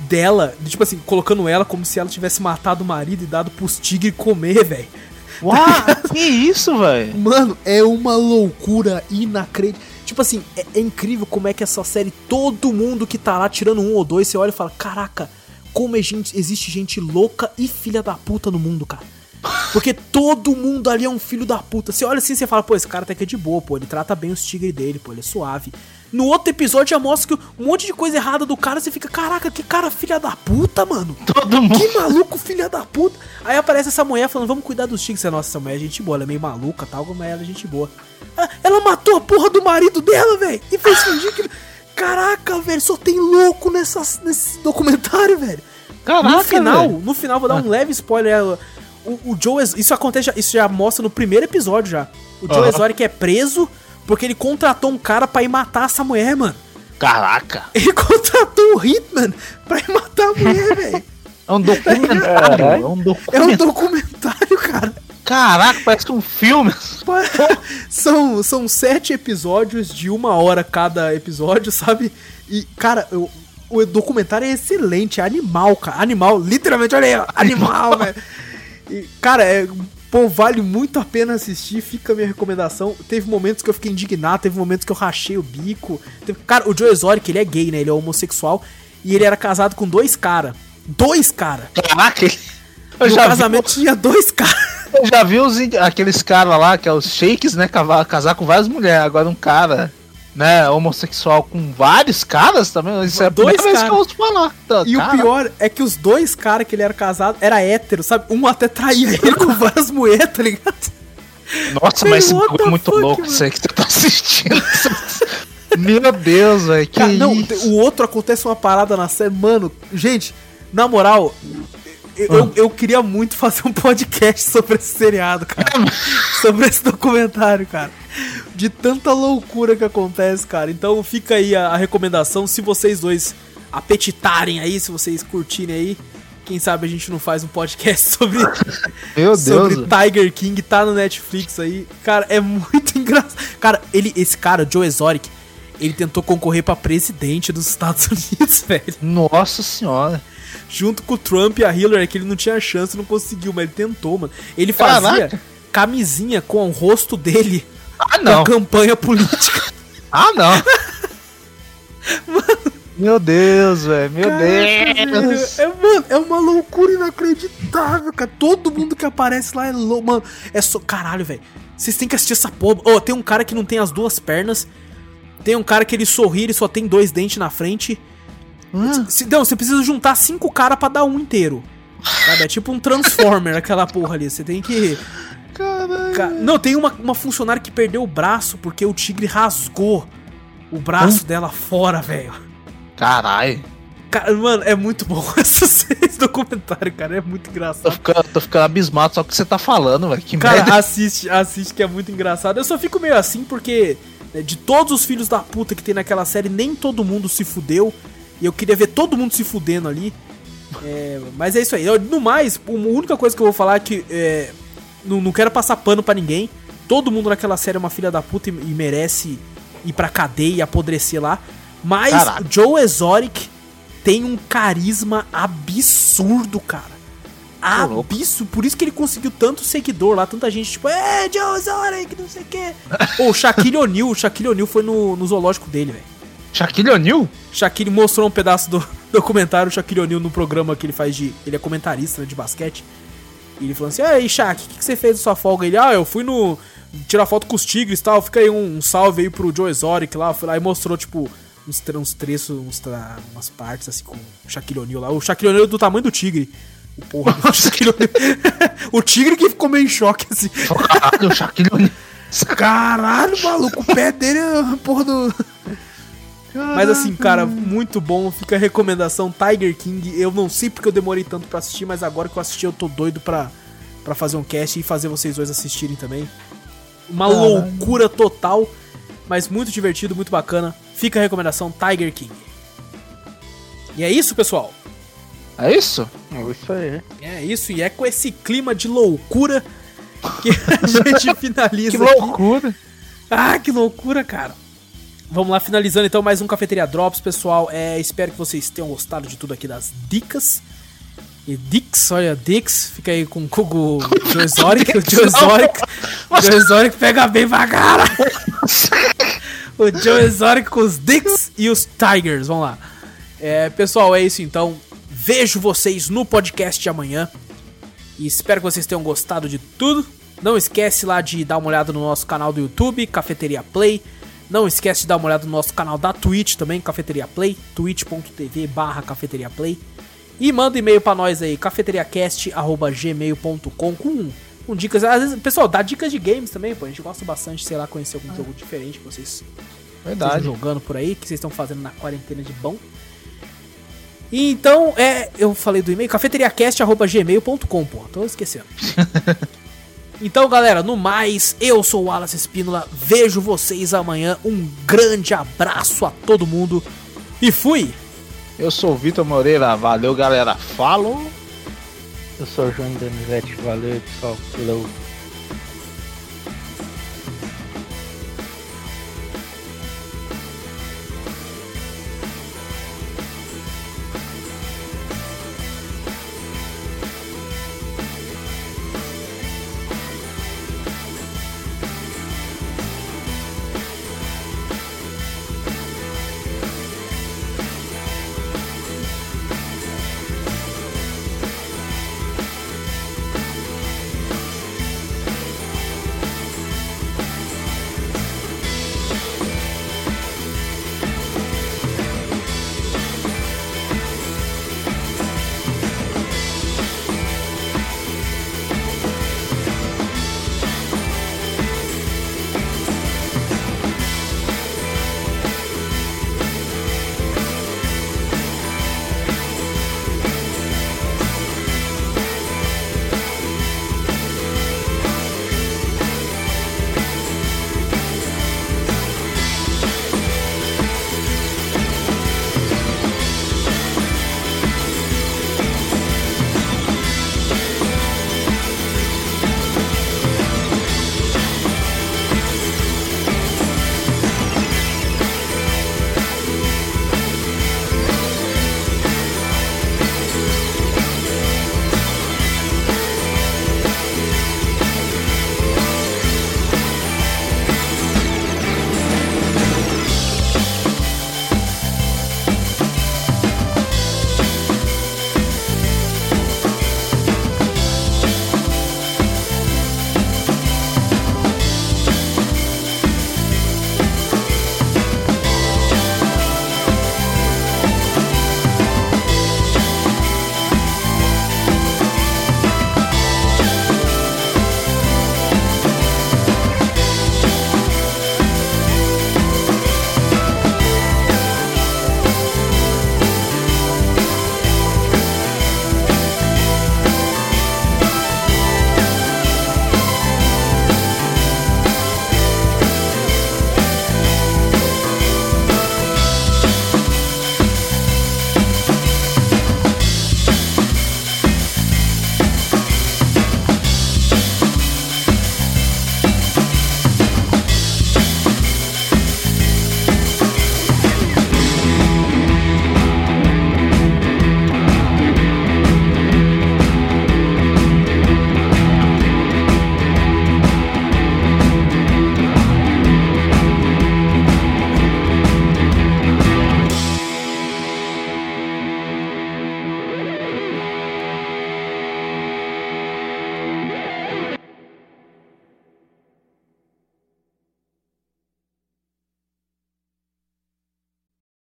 dela, tipo assim, colocando ela como se ela tivesse matado o marido e dado pros tigres comer, velho.
Uau, que isso, velho?
Mano, é uma loucura inacreditável. Tipo assim, é, é, incrível como é que essa série, todo mundo que tá lá tirando um ou dois, você olha e fala: Caraca, como é gente, existe gente louca e filha da puta no mundo, cara. Porque todo mundo ali é um filho da puta. Você olha assim e você fala, pô, esse cara até que é de boa, pô, ele trata bem os tigres dele, pô, ele é suave. No outro episódio já mostra que um monte de coisa errada do cara, você fica, caraca, que cara filha da puta, mano.
Todo mundo.
Que maluco filha da puta. Aí aparece essa mulher falando, vamos cuidar dos tigres. Nossa, essa mulher é gente boa, ela é meio maluca tal, mas ela é gente boa. Ah, ela matou a porra do marido dela, velho. E fez fingir que. <laughs> Caraca, velho, só tem louco nessas, nesse documentário, velho. Caraca, no final, no final, vou dar um leve spoiler o, o Joe. Isso acontece, isso já mostra no primeiro episódio já. O Joe uhum. Exotic é preso porque ele contratou um cara pra ir matar essa mulher, mano.
Caraca!
Ele <laughs> contratou um Hitman pra ir matar a mulher, <laughs> velho.
É um documentário.
É um documentário. É um documentário, cara.
Caraca, parece um filme. <laughs>
são, são sete episódios de uma hora cada episódio, sabe? E, cara, eu, o documentário é excelente, é animal, cara. Animal, literalmente, olha aí, animal, velho. E, cara, é, pô, vale muito a pena assistir, fica a minha recomendação. Teve momentos que eu fiquei indignado, teve momentos que eu rachei o bico. Teve, cara, o Joe Exotic, ele é gay, né? Ele é homossexual. E ele era casado com dois caras. Dois caras!
Caraca!
Eu no casamento vi... tinha dois caras.
Eu já vi os, aqueles caras lá, que é os shakes, né? Casar com várias mulheres. Agora um cara né, homossexual com vários caras também. Isso é
dois vez que eu
ouço falar.
Tá, e cara. o pior é que os dois caras que ele era casado era hétero, sabe? Um até traía ele com várias moedas, tá ligado?
Nossa, mas esse é muito fuck, louco isso aí que tu tá assistindo. <laughs> Meu Deus, velho. Que
não, isso? o outro acontece uma parada na série. Mano, gente, na moral, eu, eu, queria muito fazer um podcast <laughs> sobre esse seriado, cara. sobre esse documentário, cara. De tanta loucura que acontece, cara. Então fica aí a, a recomendação. Se vocês dois apetitarem aí, se vocês curtirem aí, quem sabe a gente não faz um podcast <laughs> sobre,
Meu
sobre Deus. Tiger King, tá no Netflix aí. Cara, é muito <laughs> engraçado. Cara, ele, esse cara, Joe Exotic, ele tentou concorrer para presidente dos Estados <laughs> Unidos, velho.
Nossa senhora
junto com o Trump e a Hillary, que ele não tinha chance, não conseguiu, mas ele tentou, mano. Ele fazia Caraca. camisinha com o rosto dele
ah, não.
campanha política. <laughs>
ah, não. mano. Meu Deus, velho. Meu Deus.
É, mano, é uma loucura inacreditável, cara. Todo mundo que aparece lá é louco. Mano, é só. Caralho, velho. Vocês têm que assistir essa porra. Oh, tem um cara que não tem as duas pernas. Tem um cara que ele sorri, ele só tem dois dentes na frente. Se, não, você precisa juntar cinco caras pra dar um inteiro. Sabe? É tipo um Transformer <laughs> aquela porra ali. Você tem que.
Caralho.
Não, tem uma, uma funcionária que perdeu o braço porque o tigre rasgou o braço hum? dela fora, velho.
Carai.
Cara, mano, é muito bom <laughs> esse documentário, cara. É muito engraçado.
Tô ficando, tô ficando abismado só o que você tá falando, velho. Que
cara, merda. assiste, assiste que é muito engraçado. Eu só fico meio assim porque né, de todos os filhos da puta que tem naquela série, nem todo mundo se fudeu. E eu queria ver todo mundo se fudendo ali. É, mas é isso aí. No mais, a única coisa que eu vou falar é que é, não, não quero passar pano para ninguém. Todo mundo naquela série é uma filha da puta e, e merece ir pra cadeia e apodrecer lá. Mas Caraca. Joe Exotic tem um carisma absurdo, cara. Absurdo. Por isso que ele conseguiu tanto seguidor lá, tanta gente, tipo, é, Joe Exotic, não sei o quê. <laughs> Pô, o Shaquille O'Neal, o Shaquille O'Neal foi no, no zoológico dele, velho.
Shaquille O'Neal?
Shaquille mostrou um pedaço do <laughs> documentário, o Shaquille O'Neal, no programa que ele faz de. Ele é comentarista né, de basquete. E ele falou assim: aí, Shaq, o que, que, você fez na sua folga? Ele, ah, eu fui no. tirar foto com os tigres e tal. Fica aí um, um salve aí pro Joe Exotic lá. Fui lá e mostrou, tipo, uns, uns trechos, uns, umas partes assim com o Shaquille O'Neal lá. O Shaquille O'Neal é do tamanho do tigre. O porra do Shaquille <laughs> O tigre que ficou meio em choque assim.
Caralho, o Shaquille O'Neal.
Caralho, maluco, o pé dele é porra do. Mas assim, cara, muito bom. Fica a recomendação Tiger King. Eu não sei porque eu demorei tanto para assistir, mas agora que eu assisti, eu tô doido pra, pra fazer um cast e fazer vocês dois assistirem também. Uma loucura total mas muito divertido, muito bacana. Fica a recomendação Tiger King. E é isso, pessoal.
É isso?
É isso aí.
É isso, e é com esse clima de loucura que a <laughs> gente finaliza.
que loucura! Aqui.
Ah, que loucura, cara. Vamos lá, finalizando então mais um Cafeteria Drops, pessoal. É, espero que vocês tenham gostado de tudo aqui das dicas. E Dix, olha, Dix, fica aí com, o Joe Exotic, o Joe Exotic, o Joe pega bem pra cara. o Joe Exotic com os Dix e os Tigers, vamos lá. É, pessoal, é isso então. Vejo vocês no podcast de amanhã. E espero que vocês tenham gostado de tudo. Não esquece lá de dar uma olhada no nosso canal do YouTube, Cafeteria Play. Não esquece de dar uma olhada no nosso canal da Twitch também, Cafeteria Play, twitch.tv barra Cafeteria Play. E manda e-mail para nós aí, cafeteriacast.gmail.com com, com dicas. Às vezes, pessoal, dá dicas de games também, pô. A gente gosta bastante, sei lá, conhecer algum jogo diferente que vocês
Verdade.
estão jogando por aí, que vocês estão fazendo na quarentena de bom. E então, é, eu falei do e-mail, cafeteriacast.gmail.com, pô. Tô esquecendo. <laughs> então, galera, no mais, eu sou o Wallace Espínola. Vejo vocês amanhã. Um grande abraço a todo mundo. E fui!
Eu sou o Vitor Moreira, valeu galera, falou!
Eu sou o João Danizete, valeu pessoal, falou!